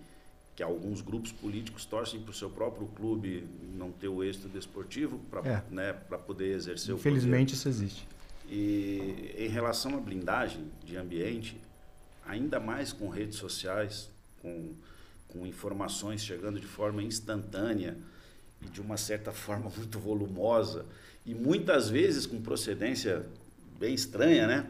que alguns grupos políticos torcem para o seu próprio clube não ter o êxito desportivo para é. né, poder exercer
Infelizmente
o
isso existe.
E em relação à blindagem de ambiente, ainda mais com redes sociais, com, com informações chegando de forma instantânea, e de uma certa forma muito volumosa e muitas vezes com procedência bem estranha, né?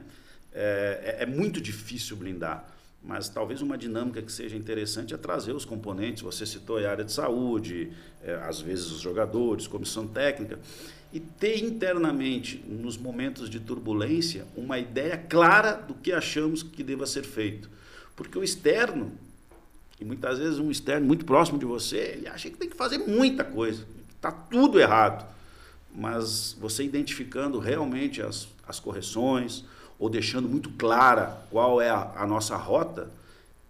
É, é, é muito difícil blindar mas talvez uma dinâmica que seja interessante é trazer os componentes. Você citou a área de saúde, é, às vezes os jogadores, comissão técnica, e ter internamente, nos momentos de turbulência, uma ideia clara do que achamos que deva ser feito. Porque o externo, e muitas vezes um externo muito próximo de você, ele acha que tem que fazer muita coisa, está tudo errado. Mas você identificando realmente as, as correções, ou deixando muito clara qual é a, a nossa rota,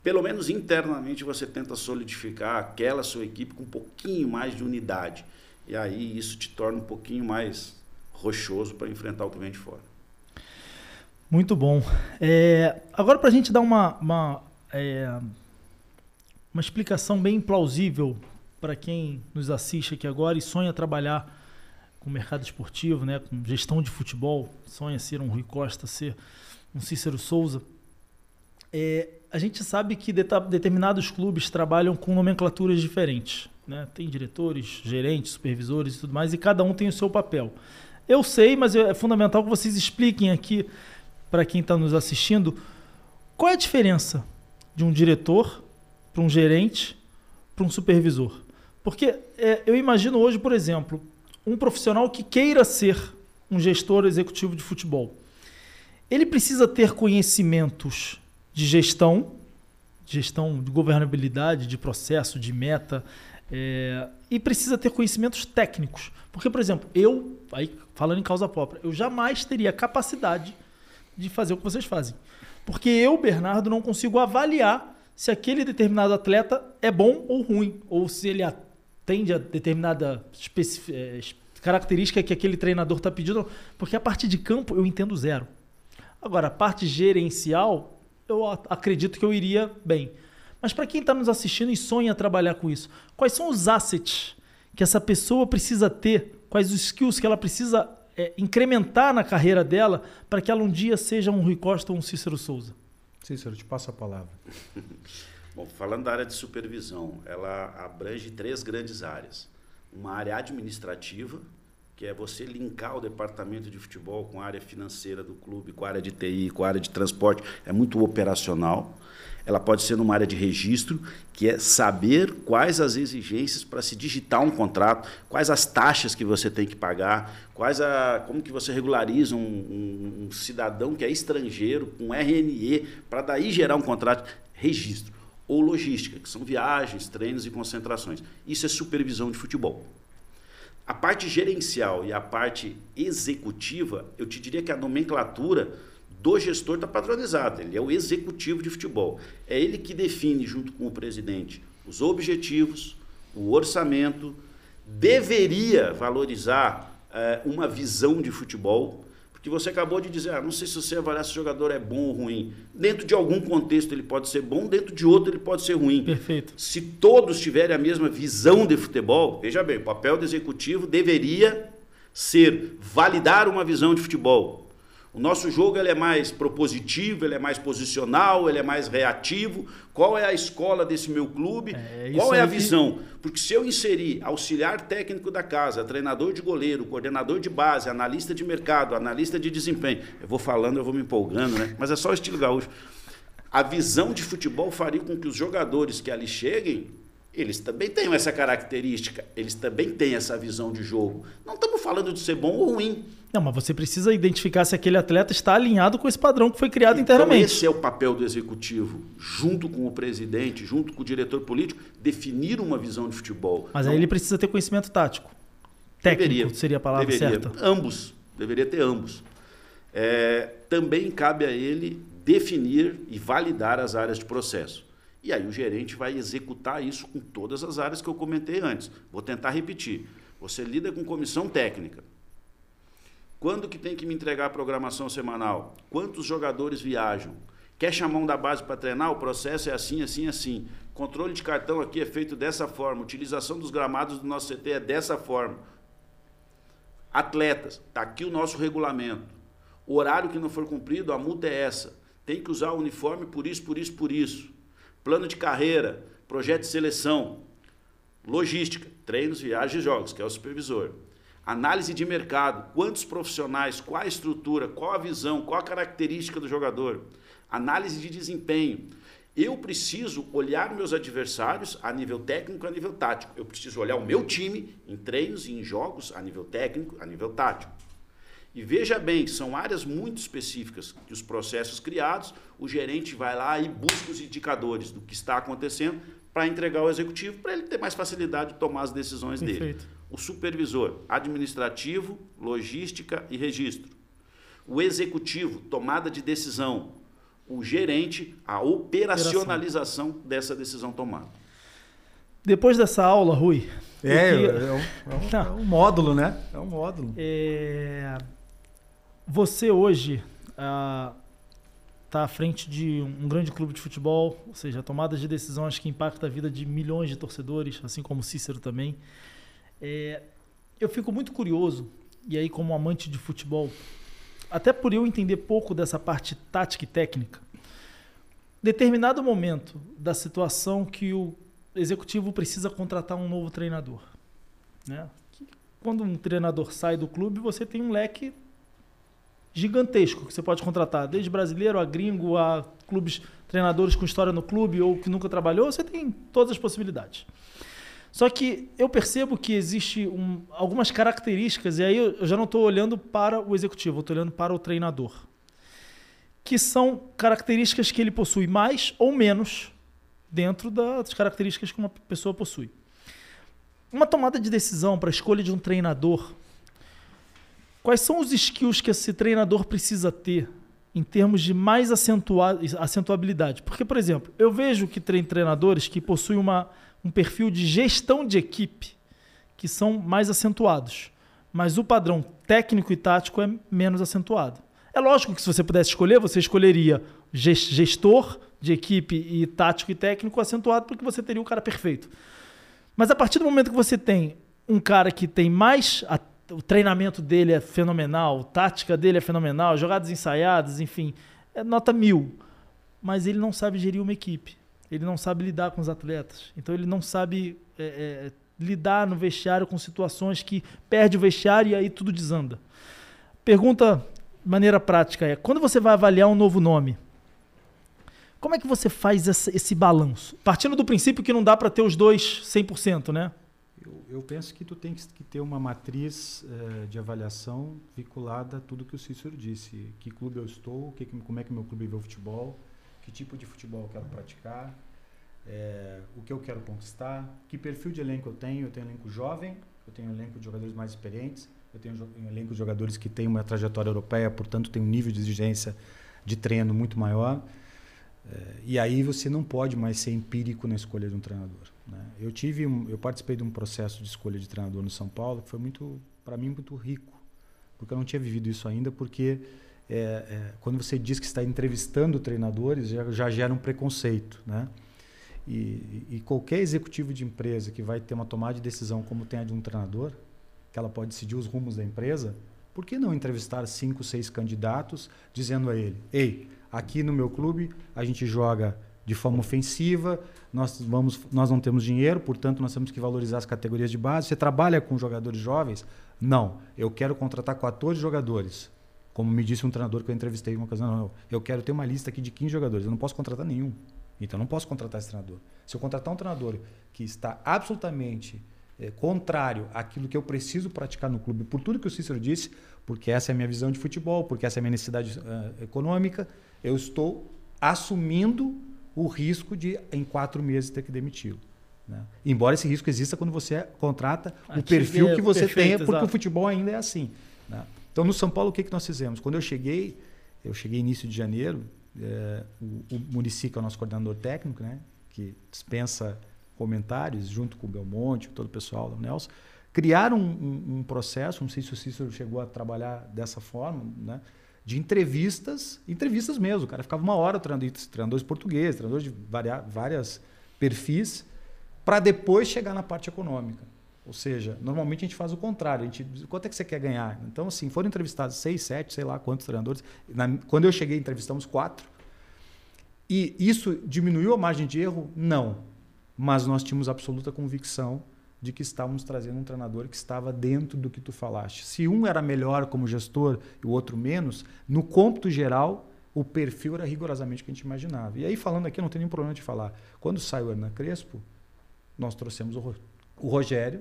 pelo menos internamente você tenta solidificar aquela sua equipe com um pouquinho mais de unidade. E aí isso te torna um pouquinho mais rochoso para enfrentar o que vem de fora.
Muito bom. É, agora, para a gente dar uma, uma, é, uma explicação bem plausível para quem nos assiste aqui agora e sonha trabalhar com o mercado esportivo, né, com gestão de futebol, sonha ser um Rui Costa, ser um Cícero Souza. É, a gente sabe que determinados clubes trabalham com nomenclaturas diferentes. Né? Tem diretores, gerentes, supervisores e tudo mais, e cada um tem o seu papel. Eu sei, mas é fundamental que vocês expliquem aqui para quem está nos assistindo qual é a diferença de um diretor para um gerente para um supervisor. Porque é, eu imagino hoje, por exemplo, um profissional que queira ser um gestor executivo de futebol, ele precisa ter conhecimentos de gestão, gestão de governabilidade, de processo, de meta, é, e precisa ter conhecimentos técnicos. Porque, por exemplo, eu, aí falando em causa própria, eu jamais teria capacidade de fazer o que vocês fazem. Porque eu, Bernardo, não consigo avaliar se aquele determinado atleta é bom ou ruim, ou se ele atende a determinada é, característica que aquele treinador está pedindo, porque a parte de campo eu entendo zero. Agora, a parte gerencial, eu acredito que eu iria bem. Mas para quem está nos assistindo e sonha trabalhar com isso, quais são os assets que essa pessoa precisa ter? Quais os skills que ela precisa é, incrementar na carreira dela para que ela um dia seja um Rui Costa ou um Cícero Souza?
Cícero, te passo a palavra.
Bom, falando da área de supervisão, ela abrange três grandes áreas. Uma área administrativa, que é você linkar o departamento de futebol com a área financeira do clube, com a área de TI, com a área de transporte, é muito operacional. Ela pode ser numa área de registro, que é saber quais as exigências para se digitar um contrato, quais as taxas que você tem que pagar, quais a, como que você regulariza um, um, um cidadão que é estrangeiro com RNE para daí gerar um contrato. Registro ou logística, que são viagens, treinos e concentrações. Isso é supervisão de futebol. A parte gerencial e a parte executiva, eu te diria que a nomenclatura do gestor está padronizada. Ele é o executivo de futebol. É ele que define, junto com o presidente, os objetivos, o orçamento, deveria valorizar é, uma visão de futebol que você acabou de dizer, ah, não sei se você avaliar se o jogador é bom ou ruim. Dentro de algum contexto ele pode ser bom, dentro de outro ele pode ser ruim.
Perfeito.
Se todos tiverem a mesma visão de futebol, veja bem, o papel do executivo deveria ser validar uma visão de futebol. O nosso jogo ele é mais propositivo, ele é mais posicional, ele é mais reativo. Qual é a escola desse meu clube? É, Qual é a visão? Porque se eu inserir auxiliar técnico da casa, treinador de goleiro, coordenador de base, analista de mercado, analista de desempenho, eu vou falando, eu vou me empolgando, né? Mas é só o estilo gaúcho. A visão de futebol faria com que os jogadores que ali cheguem eles também têm essa característica, eles também têm essa visão de jogo. Não estamos falando de ser bom ou ruim.
Não, mas você precisa identificar se aquele atleta está alinhado com esse padrão que foi criado então, internamente.
Esse é o papel do executivo, junto com o presidente, junto com o diretor político, definir uma visão de futebol.
Mas então, aí ele precisa ter conhecimento tático. Técnico deveria, seria a palavra
deveria,
certa.
Ambos, deveria ter ambos. É, também cabe a ele definir e validar as áreas de processo. E aí o gerente vai executar isso com todas as áreas que eu comentei antes. Vou tentar repetir. Você lida com comissão técnica. Quando que tem que me entregar a programação semanal? Quantos jogadores viajam? Quer chamar um da base para treinar? O processo é assim, assim, assim. Controle de cartão aqui é feito dessa forma. Utilização dos gramados do nosso CT é dessa forma. Atletas, está aqui o nosso regulamento. O horário que não for cumprido, a multa é essa. Tem que usar o uniforme por isso, por isso, por isso plano de carreira, projeto de seleção. Logística, treinos, viagens e jogos, que é o supervisor. Análise de mercado, quantos profissionais, qual a estrutura, qual a visão, qual a característica do jogador. Análise de desempenho. Eu preciso olhar meus adversários a nível técnico, a nível tático. Eu preciso olhar o meu time em treinos e em jogos a nível técnico, a nível tático. E veja bem, são áreas muito específicas que os processos criados, o gerente vai lá e busca os indicadores do que está acontecendo para entregar ao executivo, para ele ter mais facilidade de tomar as decisões Perfeito. dele. O supervisor, administrativo, logística e registro. O executivo, tomada de decisão. O gerente, a operacionalização Operação. dessa decisão tomada.
Depois dessa aula, Rui.
É, queria... é, um, é, um, é, um, módulo, né? É um módulo.
É... Você hoje está ah, à frente de um grande clube de futebol, ou seja, tomadas de decisões que impactam a vida de milhões de torcedores, assim como Cícero também. É, eu fico muito curioso, e aí como amante de futebol, até por eu entender pouco dessa parte tática e técnica, determinado momento da situação que o executivo precisa contratar um novo treinador. Né? Quando um treinador sai do clube, você tem um leque gigantesco que você pode contratar, desde brasileiro a gringo, a clubes, treinadores com história no clube ou que nunca trabalhou, você tem todas as possibilidades. Só que eu percebo que existe um, algumas características, e aí eu já não estou olhando para o executivo, estou olhando para o treinador. Que são características que ele possui mais ou menos dentro das características que uma pessoa possui. Uma tomada de decisão para a escolha de um treinador Quais são os skills que esse treinador precisa ter em termos de mais acentuabilidade? Porque, por exemplo, eu vejo que tem treinadores que possuem uma, um perfil de gestão de equipe que são mais acentuados, mas o padrão técnico e tático é menos acentuado. É lógico que se você pudesse escolher, você escolheria gestor de equipe e tático e técnico acentuado, porque você teria o cara perfeito. Mas a partir do momento que você tem um cara que tem mais o treinamento dele é fenomenal, a tática dele é fenomenal, jogadas ensaiadas, enfim, é nota mil. Mas ele não sabe gerir uma equipe. Ele não sabe lidar com os atletas. Então ele não sabe é, é, lidar no vestiário com situações que perde o vestiário e aí tudo desanda. Pergunta de maneira prática é: quando você vai avaliar um novo nome, como é que você faz esse, esse balanço? Partindo do princípio que não dá para ter os dois 100%, né?
eu penso que tu tem que ter uma matriz uh, de avaliação vinculada a tudo que o Cícero disse. Que clube eu estou, que, como é que meu clube vê o futebol, que tipo de futebol eu quero praticar, é, o que eu quero conquistar, que perfil de elenco eu tenho. Eu tenho elenco jovem, eu tenho elenco de jogadores mais experientes, eu tenho um elenco de jogadores que têm uma trajetória europeia, portanto tem um nível de exigência de treino muito maior. É, e aí você não pode mais ser empírico na escolha de um treinador. Né? Eu tive, um, eu participei de um processo de escolha de treinador no São Paulo que foi muito, para mim, muito rico, porque eu não tinha vivido isso ainda, porque é, é, quando você diz que está entrevistando treinadores já, já gera um preconceito, né? E, e, qualquer executivo de empresa que vai ter uma tomada de decisão como tem a de um treinador, que ela pode decidir os rumos da empresa, por que não entrevistar cinco, seis candidatos dizendo a ele: Ei, aqui no meu clube a gente joga de forma ofensiva, nós, vamos, nós não temos dinheiro, portanto nós temos que valorizar as categorias de base. Você trabalha com jogadores jovens? Não, eu quero contratar 14 jogadores. Como me disse um treinador que eu entrevistei uma ocasião, não, eu quero ter uma lista aqui de 15 jogadores, eu não posso contratar nenhum. Então eu não posso contratar esse treinador. Se eu contratar um treinador que está absolutamente é, contrário àquilo que eu preciso praticar no clube, por tudo que o Cícero disse, porque essa é a minha visão de futebol, porque essa é a minha necessidade uh, econômica, eu estou assumindo o risco de, em quatro meses, ter que demiti-lo. Né? Embora esse risco exista quando você contrata o perfil que você perfeito, tem, porque exato. o futebol ainda é assim. Né? Então, no São Paulo, o que, que nós fizemos? Quando eu cheguei, eu cheguei início de janeiro, é, o, o que é o nosso coordenador técnico, né, que dispensa comentários, junto com o Belmonte, todo o pessoal da Nelson, criaram um, um, um, processo, não sei se o Cícero chegou a trabalhar dessa forma, né, de entrevistas, entrevistas mesmo. O cara ficava uma hora treinando treinadores portugueses, treinadores de várias, várias perfis, para depois chegar na parte econômica. Ou seja, normalmente a gente faz o contrário. A gente, quanto é que você quer ganhar? Então, assim, foram entrevistados seis, sete, sei lá quantos treinadores. Na, quando eu cheguei, entrevistamos quatro. E isso diminuiu a margem de erro? Não. Mas nós tínhamos absoluta convicção de que estávamos trazendo um treinador que estava dentro do que tu falaste. Se um era melhor como gestor e o outro menos, no cômputo geral, o perfil era rigorosamente o que a gente imaginava. E aí, falando aqui, não tem nenhum problema de falar. Quando saiu o Hernan Crespo, nós trouxemos o, o Rogério,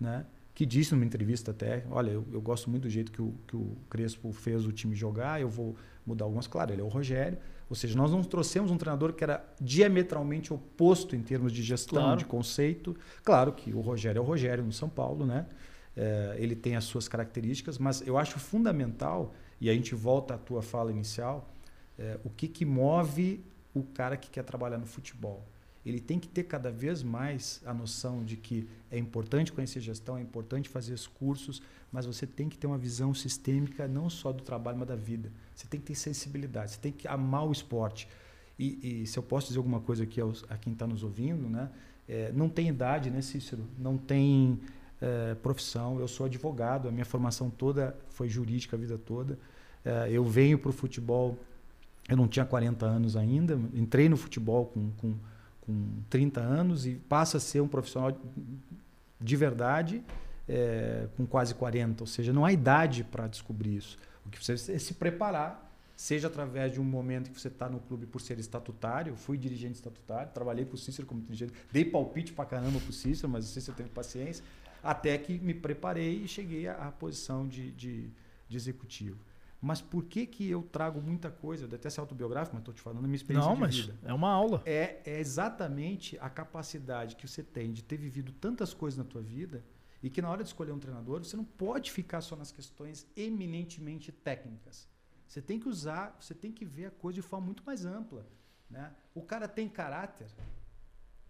né, que disse numa entrevista até, olha, eu, eu gosto muito do jeito que o, que o Crespo fez o time jogar, eu vou mudar algumas, claro, ele é o Rogério, ou seja, nós não trouxemos um treinador que era diametralmente oposto em termos de gestão, claro. de conceito. Claro que o Rogério é o Rogério no São Paulo, né? É, ele tem as suas características, mas eu acho fundamental, e a gente volta à tua fala inicial, é, o que, que move o cara que quer trabalhar no futebol ele tem que ter cada vez mais a noção de que é importante conhecer gestão, é importante fazer os cursos, mas você tem que ter uma visão sistêmica não só do trabalho, mas da vida. Você tem que ter sensibilidade, você tem que amar o esporte. E, e se eu posso dizer alguma coisa aqui aos, a quem está nos ouvindo, né? É, não tem idade, né, Cícero? Não tem é, profissão. Eu sou advogado, a minha formação toda foi jurídica a vida toda. É, eu venho para o futebol, eu não tinha 40 anos ainda, entrei no futebol com, com com 30 anos e passa a ser um profissional de verdade é, com quase 40. Ou seja, não há idade para descobrir isso. O que você é se preparar, seja através de um momento que você está no clube por ser estatutário. Eu fui dirigente estatutário, trabalhei para o Cícero como dirigente, dei palpite para caramba para o Cícero, mas o Cícero teve paciência. Até que me preparei e cheguei à, à posição de, de, de executivo. Mas por que, que eu trago muita coisa? Eu detesto ser autobiográfico, mas estou te falando da minha experiência
Não,
de vida.
é uma aula.
É, é exatamente a capacidade que você tem de ter vivido tantas coisas na tua vida e que na hora de escolher um treinador, você não pode ficar só nas questões eminentemente técnicas. Você tem que usar, você tem que ver a coisa de forma muito mais ampla. Né? O cara tem caráter.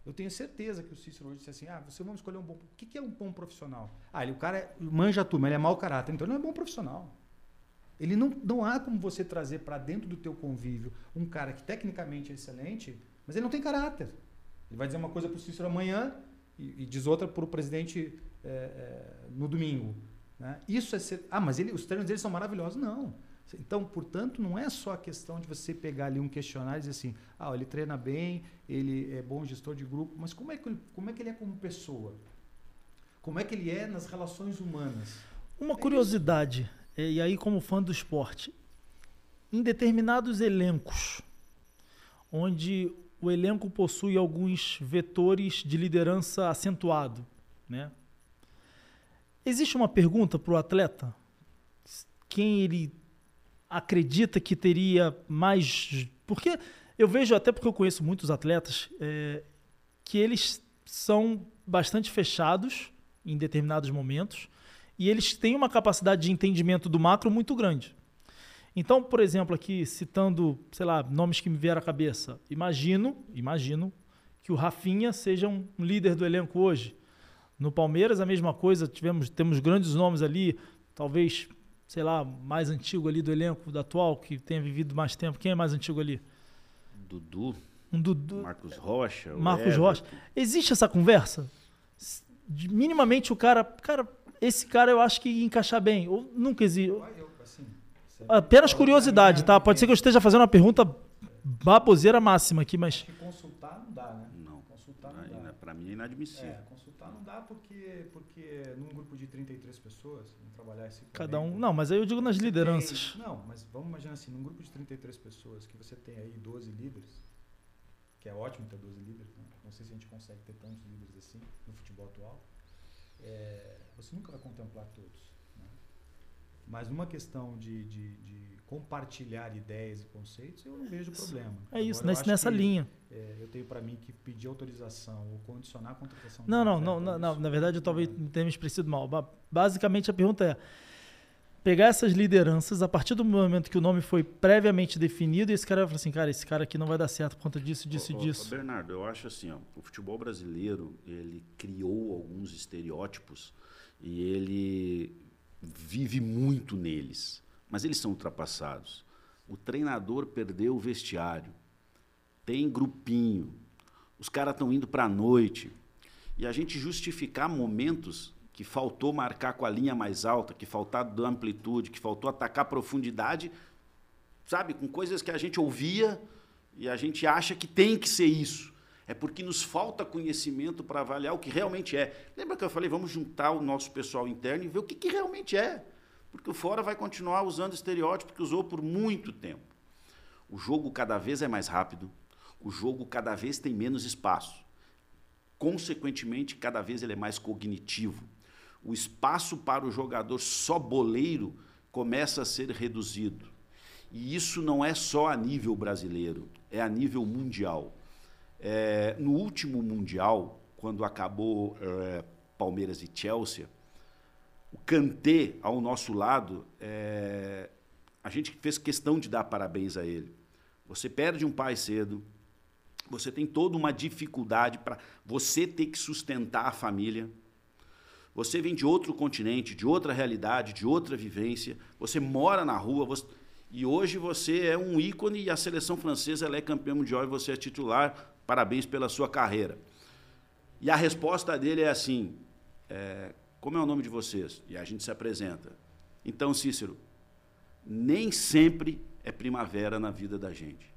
Eu tenho certeza que o Cícero hoje disse assim: ah, você vamos escolher um bom. O que é um bom profissional? Ah, ele, o cara manja tudo, mas ele é mau caráter, então ele não é bom profissional. Ele não, não há como você trazer para dentro do teu convívio um cara que tecnicamente é excelente, mas ele não tem caráter. Ele vai dizer uma coisa para o Cícero amanhã e, e diz outra para o presidente é, é, no domingo. Né? Isso é ser. Ah, mas ele, os treinos dele são maravilhosos. Não. Então, portanto, não é só a questão de você pegar ali um questionário e dizer assim, ah, ele treina bem, ele é bom gestor de grupo, mas como é que ele, como é, que ele é como pessoa? Como é que ele é nas relações humanas?
Uma curiosidade. Isso e aí como fã do esporte, em determinados elencos, onde o elenco possui alguns vetores de liderança acentuado, né? Existe uma pergunta para o atleta, quem ele acredita que teria mais, porque eu vejo até porque eu conheço muitos atletas é, que eles são bastante fechados em determinados momentos e eles têm uma capacidade de entendimento do macro muito grande. Então, por exemplo, aqui citando, sei lá, nomes que me vieram à cabeça, imagino, imagino que o Rafinha seja um líder do elenco hoje. No Palmeiras a mesma coisa, tivemos temos grandes nomes ali, talvez, sei lá, mais antigo ali do elenco da atual que tenha vivido mais tempo. Quem é mais antigo ali?
Dudu.
Um Dudu.
Marcos Rocha.
Marcos Rocha. Existe essa conversa? Minimamente o cara, cara, esse cara eu acho que ia encaixar bem. Ou nunca existe. Assim, Apenas curiosidade, tá? Pode ser que eu esteja fazendo uma pergunta baboseira máxima aqui, mas.
consultar não dá, né?
Não. Consultar não dá. Para mim é inadmissível. É,
consultar não dá porque, porque num grupo de 33 pessoas, vamos trabalhar esse.
Cada um. Não, mas aí eu digo nas lideranças.
Tem, não, mas vamos imaginar assim: num grupo de 33 pessoas, que você tem aí 12 líderes, que é ótimo ter 12 líderes, né? não sei se a gente consegue ter tantos líderes assim no futebol atual. É, você nunca vai contemplar todos. Né? Mas numa questão de, de, de, compartilhar ideias e conceitos, eu não vejo problema.
É isso, Agora, nesse, nessa
que,
linha.
É, eu tenho para mim que pedir autorização ou condicionar a contratação.
Não, não, não, não, na verdade eu talvez tenha me expressido mal. Basicamente a pergunta é pegar essas lideranças a partir do momento que o nome foi previamente definido e esse cara vai falar assim, cara, esse cara aqui não vai dar certo por conta disso, disso e disso.
Bernardo, eu acho assim, ó, o futebol brasileiro ele criou alguns estereótipos e ele vive muito neles, mas eles são ultrapassados. O treinador perdeu o vestiário, tem grupinho, os caras estão indo para a noite e a gente justificar momentos que faltou marcar com a linha mais alta, que faltou dar amplitude, que faltou atacar profundidade, sabe, com coisas que a gente ouvia e a gente acha que tem que ser isso. É porque nos falta conhecimento para avaliar o que realmente é. Lembra que eu falei, vamos juntar o nosso pessoal interno e ver o que, que realmente é. Porque o fora vai continuar usando estereótipo que usou por muito tempo. O jogo cada vez é mais rápido, o jogo cada vez tem menos espaço. Consequentemente, cada vez ele é mais cognitivo. O espaço para o jogador só boleiro começa a ser reduzido. E isso não é só a nível brasileiro, é a nível mundial. É, no último Mundial, quando acabou é, Palmeiras e Chelsea, o Kanté ao nosso lado, é, a gente fez questão de dar parabéns a ele. Você perde um pai cedo, você tem toda uma dificuldade para você ter que sustentar a família. Você vem de outro continente, de outra realidade, de outra vivência. Você mora na rua. Você... E hoje você é um ícone e a seleção francesa é campeã mundial e você é titular. Parabéns pela sua carreira. E a resposta dele é assim: é, Como é o nome de vocês? E a gente se apresenta. Então, Cícero, nem sempre é primavera na vida da gente.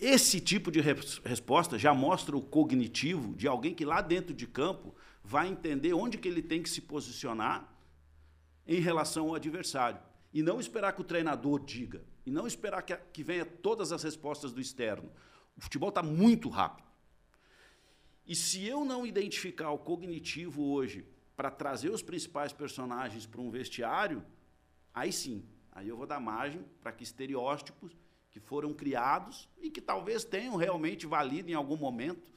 Esse tipo de resposta já mostra o cognitivo de alguém que lá dentro de campo vai entender onde que ele tem que se posicionar em relação ao adversário. E não esperar que o treinador diga. E não esperar que, que venha todas as respostas do externo. O futebol está muito rápido. E se eu não identificar o cognitivo hoje para trazer os principais personagens para um vestiário, aí sim, aí eu vou dar margem para que estereótipos que foram criados e que talvez tenham realmente valido em algum momento,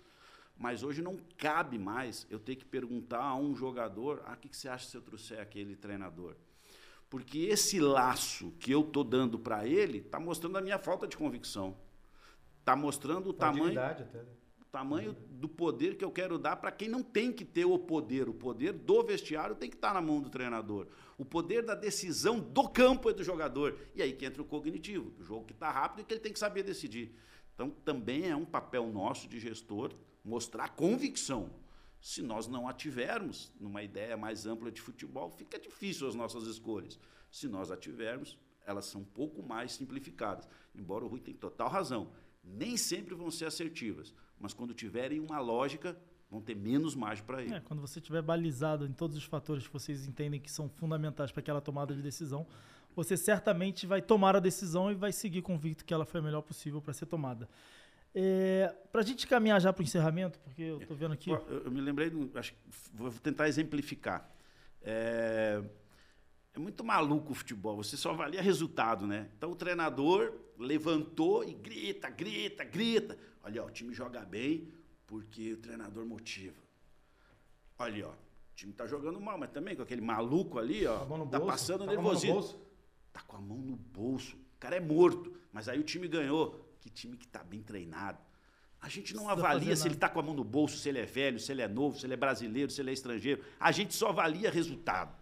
mas hoje não cabe mais eu ter que perguntar a um jogador: ah, o que você acha se eu trouxer aquele treinador? Porque esse laço que eu estou dando para ele está mostrando a minha falta de convicção. Está mostrando o tamanho. Até, né? tamanho do poder que eu quero dar para quem não tem que ter o poder. O poder do vestiário tem que estar tá na mão do treinador. O poder da decisão do campo é do jogador. E aí que entra o cognitivo, o jogo que está rápido e que ele tem que saber decidir. Então também é um papel nosso de gestor mostrar convicção. Se nós não a tivermos numa ideia mais ampla de futebol, fica difícil as nossas escolhas. Se nós a tivermos, elas são um pouco mais simplificadas. Embora o Rui tenha total razão nem sempre vão ser assertivas, mas quando tiverem uma lógica, vão ter menos margem para ir.
É, quando você estiver balizado em todos os fatores que vocês entendem que são fundamentais para aquela tomada de decisão, você certamente vai tomar a decisão e vai seguir convicto que ela foi a melhor possível para ser tomada. É, para a gente caminhar já para o encerramento, porque eu estou vendo aqui.
Eu, me lembrei, acho, vou tentar exemplificar. É, é muito maluco o futebol, você só avalia resultado, né? Então o treinador levantou e grita, grita, grita. Olha, ó, o time joga bem porque o treinador motiva. Olha, ó, o time tá jogando mal, mas também com aquele maluco ali, ó, tá, tá passando tá nervosismo. Tá com a mão no bolso. O cara é morto, mas aí o time ganhou. Que time que tá bem treinado. A gente não avalia se ele está com a mão no bolso, se ele é velho, se ele é novo, se ele é brasileiro, se ele é estrangeiro. A gente só avalia resultado.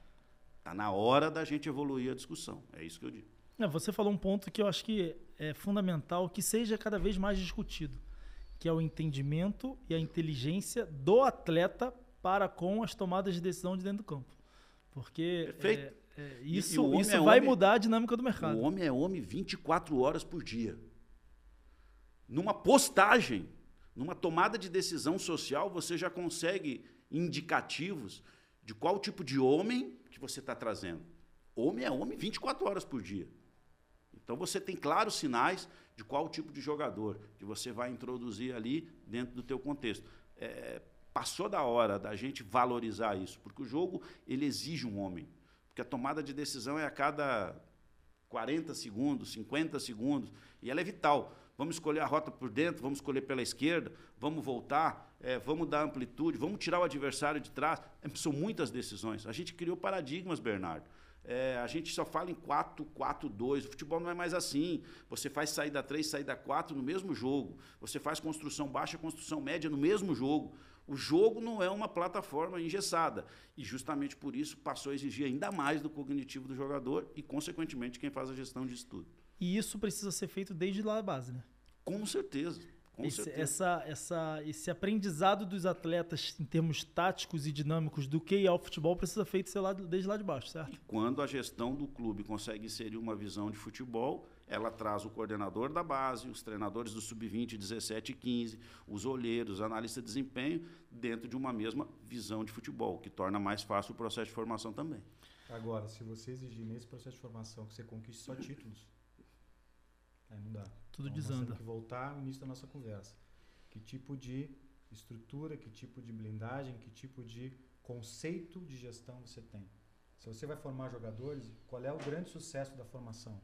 Está na hora da gente evoluir a discussão. É isso que eu digo.
É, você falou um ponto que eu acho que é fundamental que seja cada vez mais discutido, que é o entendimento e a inteligência do atleta para com as tomadas de decisão de dentro do campo. Porque é, é, isso, isso é vai homem, mudar a dinâmica do mercado.
O homem é homem 24 horas por dia. Numa postagem, numa tomada de decisão social, você já consegue indicativos de qual tipo de homem que você está trazendo. Homem é homem 24 horas por dia. Então você tem claros sinais de qual tipo de jogador que você vai introduzir ali dentro do teu contexto. É, passou da hora da gente valorizar isso, porque o jogo ele exige um homem. Porque a tomada de decisão é a cada 40 segundos, 50 segundos, e ela é vital. Vamos escolher a rota por dentro, vamos escolher pela esquerda, vamos voltar, é, vamos dar amplitude, vamos tirar o adversário de trás. É, são muitas decisões. A gente criou paradigmas, Bernardo. É, a gente só fala em 4, 4, 2. O futebol não é mais assim. Você faz saída 3, saída 4 no mesmo jogo. Você faz construção baixa, construção média no mesmo jogo. O jogo não é uma plataforma engessada. E justamente por isso passou a exigir ainda mais do cognitivo do jogador e, consequentemente, quem faz a gestão disso tudo.
E isso precisa ser feito desde lá da base, né?
Com certeza. Com
esse,
certeza.
essa, essa, esse aprendizado dos atletas em termos táticos e dinâmicos do que é o futebol precisa feito ser lá, desde lá de baixo, certo?
E quando a gestão do clube consegue inserir uma visão de futebol, ela traz o coordenador da base, os treinadores do sub-20, 17 e 15, os olheiros, os analistas de desempenho, dentro de uma mesma visão de futebol, que torna mais fácil o processo de formação também.
Agora, se você exigir nesse processo de formação que você conquiste só títulos, aí não dá.
Tudo
Então, Nós
desanda.
temos que voltar ao início da nossa conversa. Que tipo de estrutura, que tipo de blindagem, que tipo de conceito de gestão você tem? Se você vai formar jogadores, qual é o grande sucesso da formação?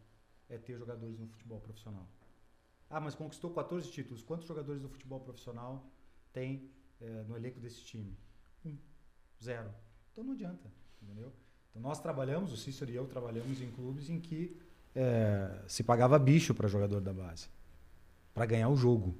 É ter jogadores no futebol profissional. Ah, mas conquistou 14 títulos. Quantos jogadores do futebol profissional tem eh, no elenco desse time? Um. Zero. Então não adianta, entendeu? Então nós trabalhamos, o Cícero e eu trabalhamos em clubes em que eh, se pagava bicho para jogador da base, para ganhar o jogo.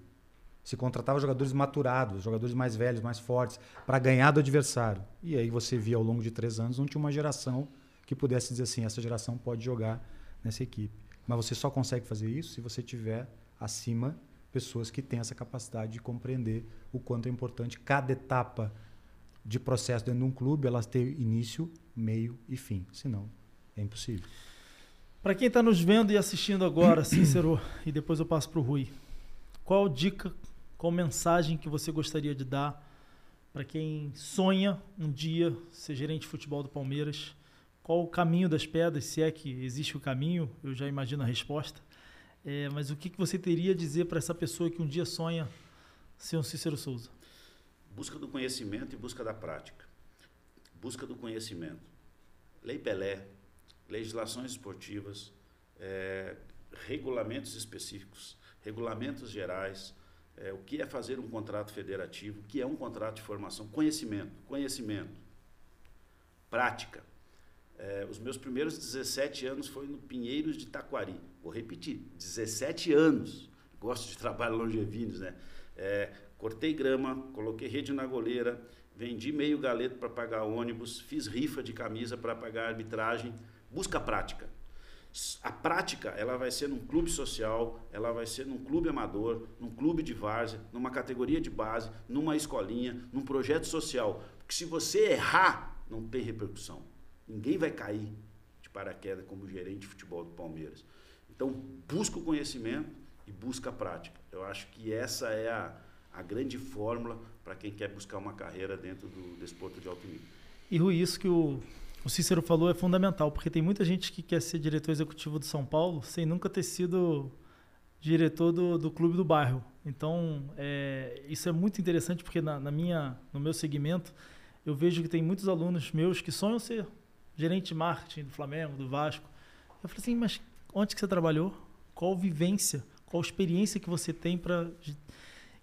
Se contratava jogadores maturados, jogadores mais velhos, mais fortes, para ganhar do adversário. E aí você via ao longo de três anos, não tinha uma geração que pudesse dizer assim, essa geração pode jogar nessa equipe. Mas você só consegue fazer isso se você tiver acima pessoas que têm essa capacidade de compreender o quanto é importante cada etapa de processo dentro de um clube, elas ter início, meio e fim. Senão, é impossível.
Para quem está nos vendo e assistindo agora, Cícero, e depois eu passo para o Rui, qual dica, qual mensagem que você gostaria de dar para quem sonha um dia ser gerente de futebol do Palmeiras? Qual o caminho das pedras, se é que existe o caminho? Eu já imagino a resposta. É, mas o que, que você teria a dizer para essa pessoa que um dia sonha ser um Cícero Souza?
Busca do conhecimento e busca da prática. Busca do conhecimento. Lei Pelé, legislações esportivas, eh, regulamentos específicos, regulamentos gerais, eh, o que é fazer um contrato federativo, o que é um contrato de formação, conhecimento, conhecimento, prática. Eh, os meus primeiros 17 anos foi no Pinheiros de Taquari. Vou repetir, 17 anos. Gosto de trabalho longevinos, né? Eh, cortei grama, coloquei rede na goleira, vendi meio galeto para pagar ônibus, fiz rifa de camisa para pagar arbitragem. Busca prática. A prática, ela vai ser num clube social, ela vai ser num clube amador, num clube de várzea, numa categoria de base, numa escolinha, num projeto social. Porque se você errar, não tem repercussão. Ninguém vai cair de paraquedas como gerente de futebol do Palmeiras. Então, busca o conhecimento e busca a prática. Eu acho que essa é a, a grande fórmula para quem quer buscar uma carreira dentro do desporto de alto nível.
E Rui, isso que o, o Cícero falou é fundamental, porque tem muita gente que quer ser diretor executivo do São Paulo sem nunca ter sido diretor do, do clube do bairro. Então, é, isso é muito interessante, porque na, na, minha, no meu segmento, eu vejo que tem muitos alunos meus que sonham ser gerente de marketing do Flamengo, do Vasco. Eu falei assim, mas onde que você trabalhou? Qual vivência, qual experiência que você tem para...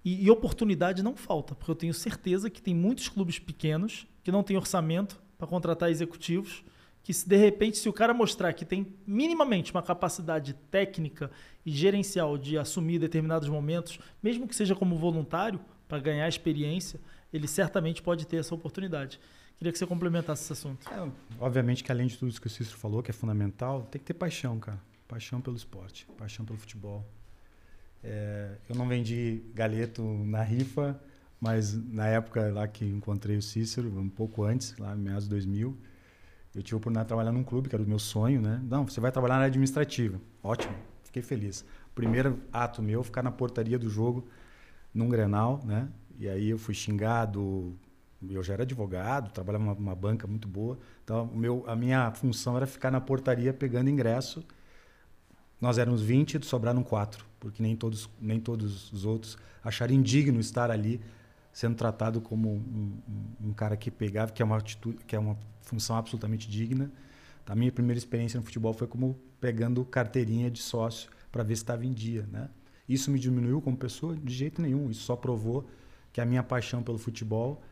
E, e oportunidade não falta, porque eu tenho certeza que tem muitos clubes pequenos que não têm orçamento para contratar executivos, que se de repente, se o cara mostrar que tem minimamente uma capacidade técnica e gerencial de assumir determinados momentos, mesmo que seja como voluntário, para ganhar experiência, ele certamente pode ter essa oportunidade. Queria que você complementasse esse assunto.
É, obviamente que além de tudo isso que o Cícero falou, que é fundamental, tem que ter paixão, cara. Paixão pelo esporte, paixão pelo futebol. É, eu não vendi galeto na rifa, mas na época lá que encontrei o Cícero, um pouco antes, lá em meados de 2000, eu tive a oportunidade de trabalhar num clube, que era o meu sonho, né? Não, você vai trabalhar na administrativa. Ótimo, fiquei feliz. Primeiro ato meu, ficar na portaria do jogo, num Grenal, né? E aí eu fui xingado, eu já era advogado, trabalhava numa, numa banca muito boa. Então, meu, a minha função era ficar na portaria pegando ingresso. Nós éramos 20 sobraram quatro, porque nem todos, nem todos os outros acharam indigno estar ali sendo tratado como um, um, cara que pegava, que é uma atitude, que é uma função absolutamente digna. A minha primeira experiência no futebol foi como pegando carteirinha de sócio para ver se estava em dia, né? Isso me diminuiu como pessoa de jeito nenhum. Isso só provou que a minha paixão pelo futebol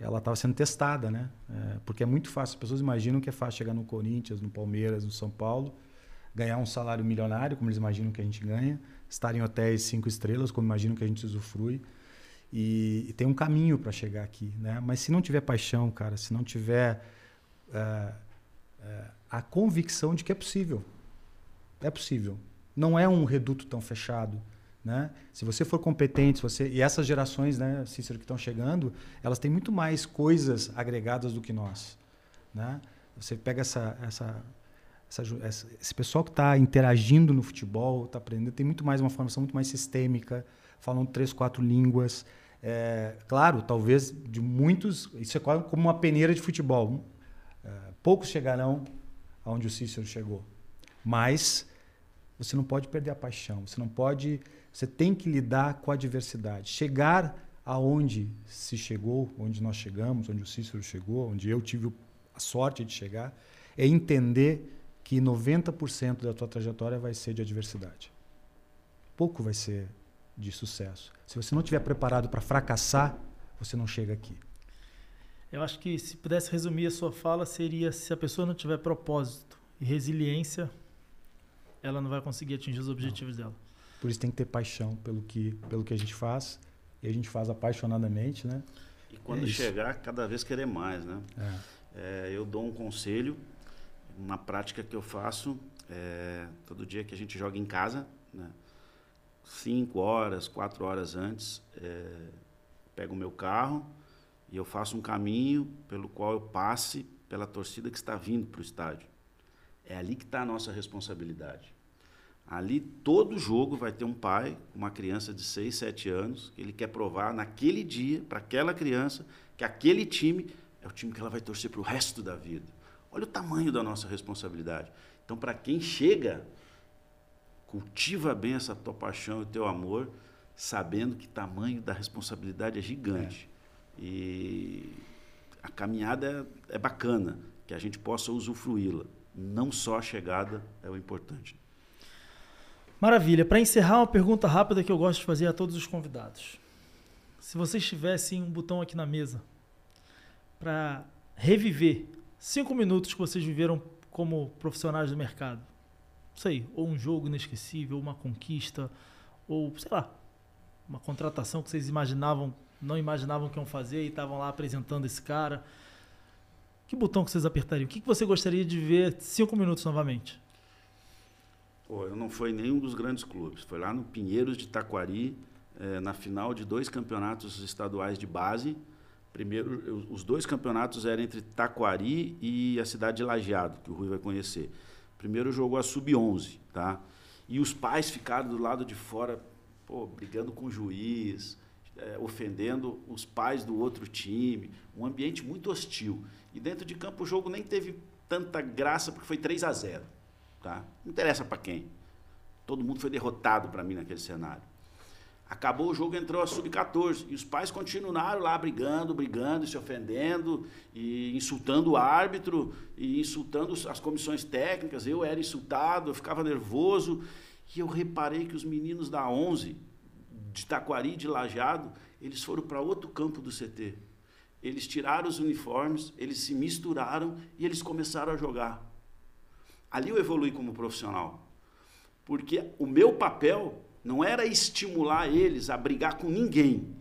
ela estava sendo testada, né? É, porque é muito fácil. As pessoas imaginam que é fácil chegar no Corinthians, no Palmeiras, no São Paulo, ganhar um salário milionário, como eles imaginam que a gente ganha, estar em hotéis cinco estrelas, como imaginam que a gente usufrui. E, e tem um caminho para chegar aqui, né? Mas se não tiver paixão, cara, se não tiver é, é, a convicção de que é possível, é possível. Não é um reduto tão fechado. Né? Se você for competente, você e essas gerações, né, Cícero, que estão chegando, elas têm muito mais coisas agregadas do que nós. Né? Você pega essa, essa, essa esse pessoal que está interagindo no futebol, está aprendendo, tem muito mais uma formação muito mais sistêmica, falam três, quatro línguas. É, claro, talvez de muitos, isso é quase como uma peneira de futebol. É, poucos chegarão aonde o Cícero chegou, mas você não pode perder a paixão, você não pode, você tem que lidar com a adversidade. Chegar aonde se chegou, onde nós chegamos, onde o Cícero chegou, onde eu tive a sorte de chegar, é entender que 90% da tua trajetória vai ser de adversidade. Pouco vai ser de sucesso. Se você não estiver preparado para fracassar, você não chega aqui.
Eu acho que se pudesse resumir a sua fala seria se a pessoa não tiver propósito e resiliência, ela não vai conseguir atingir os objetivos não. dela.
Por isso tem que ter paixão pelo que, pelo que a gente faz. E a gente faz apaixonadamente, né?
E quando é chegar, cada vez querer mais, né? É. É, eu dou um conselho, uma prática que eu faço é, todo dia que a gente joga em casa, né? Cinco horas, quatro horas antes, é, pego o meu carro e eu faço um caminho pelo qual eu passe pela torcida que está vindo para o estádio. É ali que está a nossa responsabilidade. Ali, todo jogo vai ter um pai, uma criança de 6, 7 anos, que ele quer provar naquele dia, para aquela criança, que aquele time é o time que ela vai torcer para o resto da vida. Olha o tamanho da nossa responsabilidade. Então, para quem chega, cultiva bem essa tua paixão e teu amor, sabendo que tamanho da responsabilidade é gigante. É. E a caminhada é, é bacana, que a gente possa usufruí-la não só a chegada é o importante.
Maravilha. Para encerrar, uma pergunta rápida que eu gosto de fazer a todos os convidados. Se vocês tivessem um botão aqui na mesa para reviver cinco minutos que vocês viveram como profissionais do mercado, sei, ou um jogo inesquecível, uma conquista, ou sei lá, uma contratação que vocês imaginavam, não imaginavam que iam fazer e estavam lá apresentando esse cara. Que botão que vocês apertariam? O que você gostaria de ver cinco minutos novamente?
Pô, eu não fui em nenhum dos grandes clubes. Foi lá no Pinheiros de Taquari, eh, na final de dois campeonatos estaduais de base. Primeiro, os dois campeonatos eram entre Taquari e a cidade de Lajeado, que o Rui vai conhecer. Primeiro jogou a sub-11, tá? E os pais ficaram do lado de fora, pô, brigando com o juiz, é, ofendendo os pais do outro time, um ambiente muito hostil. E dentro de campo o jogo nem teve tanta graça porque foi 3 a 0 tá? Não interessa para quem. Todo mundo foi derrotado para mim naquele cenário. Acabou o jogo, entrou a sub-14 e os pais continuaram lá brigando, brigando, se ofendendo e insultando o árbitro e insultando as comissões técnicas. Eu era insultado, eu ficava nervoso e eu reparei que os meninos da 11 de Taquari, de Lajado, eles foram para outro campo do CT. Eles tiraram os uniformes, eles se misturaram e eles começaram a jogar. Ali eu evolui como profissional. Porque o meu papel não era estimular eles a brigar com ninguém.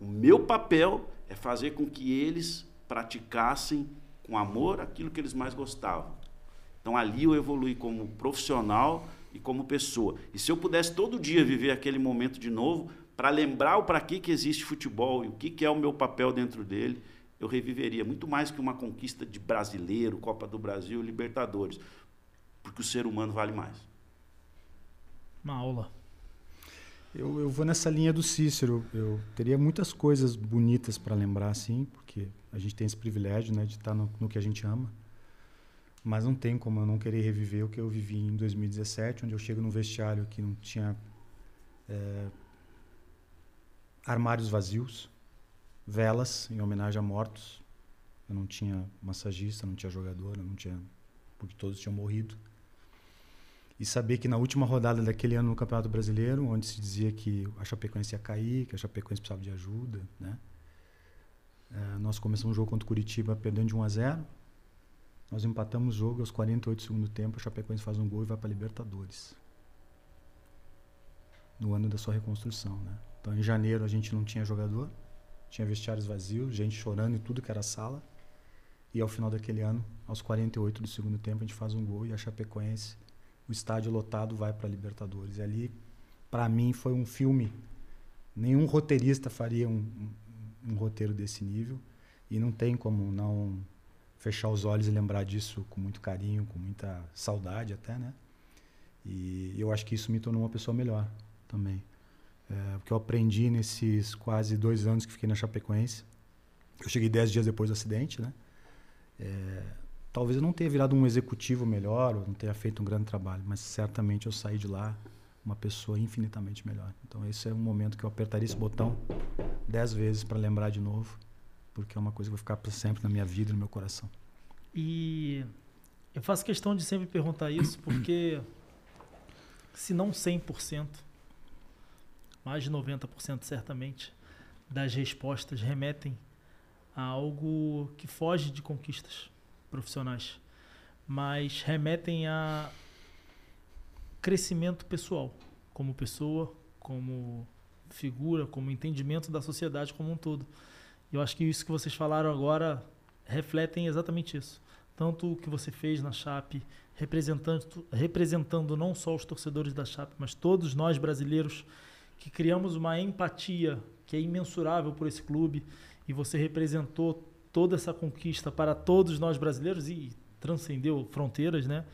O meu papel é fazer com que eles praticassem com amor aquilo que eles mais gostavam. Então ali eu evolui como profissional e como pessoa. E se eu pudesse todo dia viver aquele momento de novo, para lembrar o para que, que existe futebol e o que, que é o meu papel dentro dele, eu reviveria muito mais que uma conquista de brasileiro, Copa do Brasil, Libertadores, porque o ser humano vale mais.
Uma aula.
Eu, eu vou nessa linha do Cícero. Eu teria muitas coisas bonitas para lembrar, sim, porque a gente tem esse privilégio né, de estar no, no que a gente ama. Mas não tem como eu não querer reviver o que eu vivi em 2017, onde eu chego num vestiário que não tinha é, armários vazios, velas em homenagem a mortos. Eu não tinha massagista, não tinha jogador, não tinha porque todos tinham morrido. E saber que na última rodada daquele ano no Campeonato Brasileiro, onde se dizia que a Chapecoense ia cair, que a Chapecoense precisava de ajuda, né? É, nós começamos o jogo contra o Curitiba perdendo de 1 a 0 nós empatamos o jogo aos 48 do segundo tempo, a Chapecoense faz um gol e vai para Libertadores. No ano da sua reconstrução, né? Então em janeiro a gente não tinha jogador, tinha vestiários vazios, gente chorando e tudo que era sala. E ao final daquele ano, aos 48 do segundo tempo, a gente faz um gol e a Chapecoense, o estádio lotado, vai para a Libertadores. E ali para mim foi um filme. Nenhum roteirista faria um, um, um roteiro desse nível e não tem como não fechar os olhos e lembrar disso com muito carinho, com muita saudade até, né? E eu acho que isso me tornou uma pessoa melhor também. É, o que eu aprendi nesses quase dois anos que fiquei na Chapecoense. Eu cheguei dez dias depois do acidente, né? É, talvez eu não tenha virado um executivo melhor, ou não tenha feito um grande trabalho, mas certamente eu saí de lá uma pessoa infinitamente melhor. Então esse é um momento que eu apertaria esse botão dez vezes para lembrar de novo, porque é uma coisa que vai ficar para sempre na minha vida e no meu coração.
E eu faço questão de sempre perguntar isso, porque se não 100%, mais de 90% certamente, das respostas remetem a algo que foge de conquistas profissionais, mas remetem a crescimento pessoal, como pessoa, como figura, como entendimento da sociedade como um todo. Eu acho que isso que vocês falaram agora refletem exatamente isso. Tanto o que você fez na Chape, representando, representando não só os torcedores da Chape, mas todos nós brasileiros que criamos uma empatia que é imensurável por esse clube e você representou toda essa conquista para todos nós brasileiros e transcendeu fronteiras, né?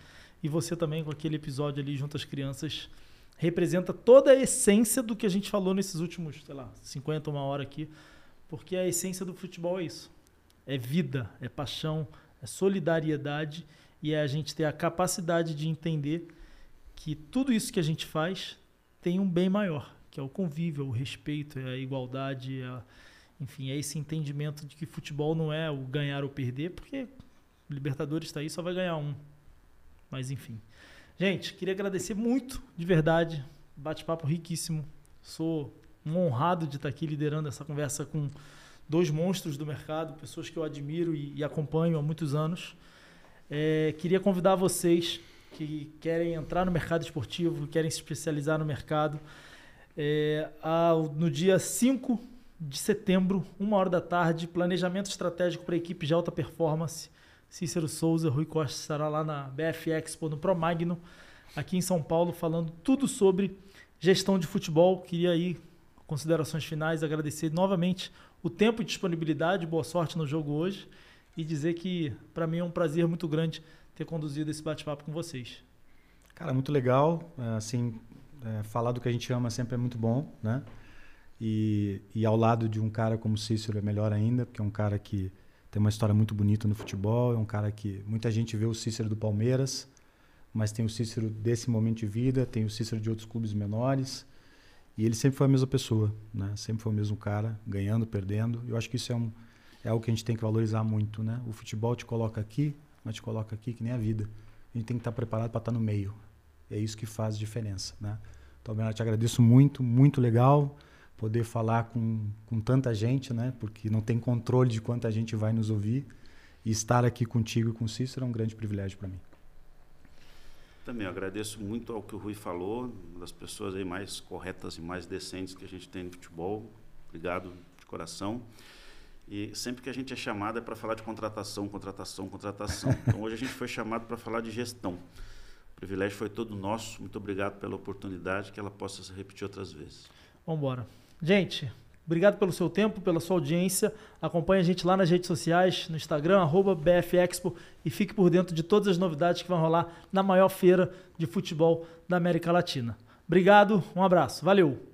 E você também com aquele episódio ali junto às crianças representa toda a essência do que a gente falou nesses últimos, sei lá, 50, uma hora aqui, porque a essência do futebol é isso. É vida, é paixão, é solidariedade e é a gente ter a capacidade de entender que tudo isso que a gente faz tem um bem maior, que é o convívio, é o respeito, é a igualdade, é a, enfim, é esse entendimento de que futebol não é o ganhar ou perder, porque Libertadores está aí, só vai ganhar um. Mas enfim. Gente, queria agradecer muito, de verdade. Bate-papo riquíssimo. Sou um honrado de estar aqui liderando essa conversa com dois monstros do mercado, pessoas que eu admiro e, e acompanho há muitos anos. É, queria convidar vocês que querem entrar no mercado esportivo, querem se especializar no mercado, é, ao, no dia 5 de setembro, uma hora da tarde, planejamento estratégico para equipe de alta performance. Cícero Souza, Rui Costa estará lá na BF Expo, no Promagno, aqui em São Paulo, falando tudo sobre gestão de futebol. Queria aí considerações finais, agradecer novamente o tempo e disponibilidade, boa sorte no jogo hoje e dizer que para mim é um prazer muito grande ter conduzido esse bate-papo com vocês.
Cara, muito legal. Assim, é, falar do que a gente ama sempre é muito bom, né? E, e ao lado de um cara como Cícero é melhor ainda, porque é um cara que tem uma história muito bonita no futebol, é um cara que muita gente vê o Cícero do Palmeiras, mas tem o Cícero desse momento de vida, tem o Cícero de outros clubes menores. E ele sempre foi a mesma pessoa, né? Sempre foi o mesmo cara, ganhando, perdendo. Eu acho que isso é um, é algo que a gente tem que valorizar muito, né? O futebol te coloca aqui, mas te coloca aqui que nem a vida. A gente tem que estar preparado para estar no meio. É isso que faz diferença, né? Então, Bernardo, te agradeço muito, muito legal poder falar com, com tanta gente, né? Porque não tem controle de quanta gente vai nos ouvir. E estar aqui contigo e com o Cícero é um grande privilégio para mim.
Também agradeço muito ao que o Rui falou, uma das pessoas aí mais corretas e mais decentes que a gente tem no futebol. Obrigado de coração. E sempre que a gente é chamado é para falar de contratação, contratação, contratação. Então hoje a gente foi chamado para falar de gestão. O privilégio foi todo nosso. Muito obrigado pela oportunidade, que ela possa se repetir outras vezes.
Vamos embora. Gente, obrigado pelo seu tempo, pela sua audiência. Acompanhe a gente lá nas redes sociais, no Instagram, arroba BFExpo, e fique por dentro de todas as novidades que vão rolar na maior feira de futebol da América Latina. Obrigado, um abraço, valeu!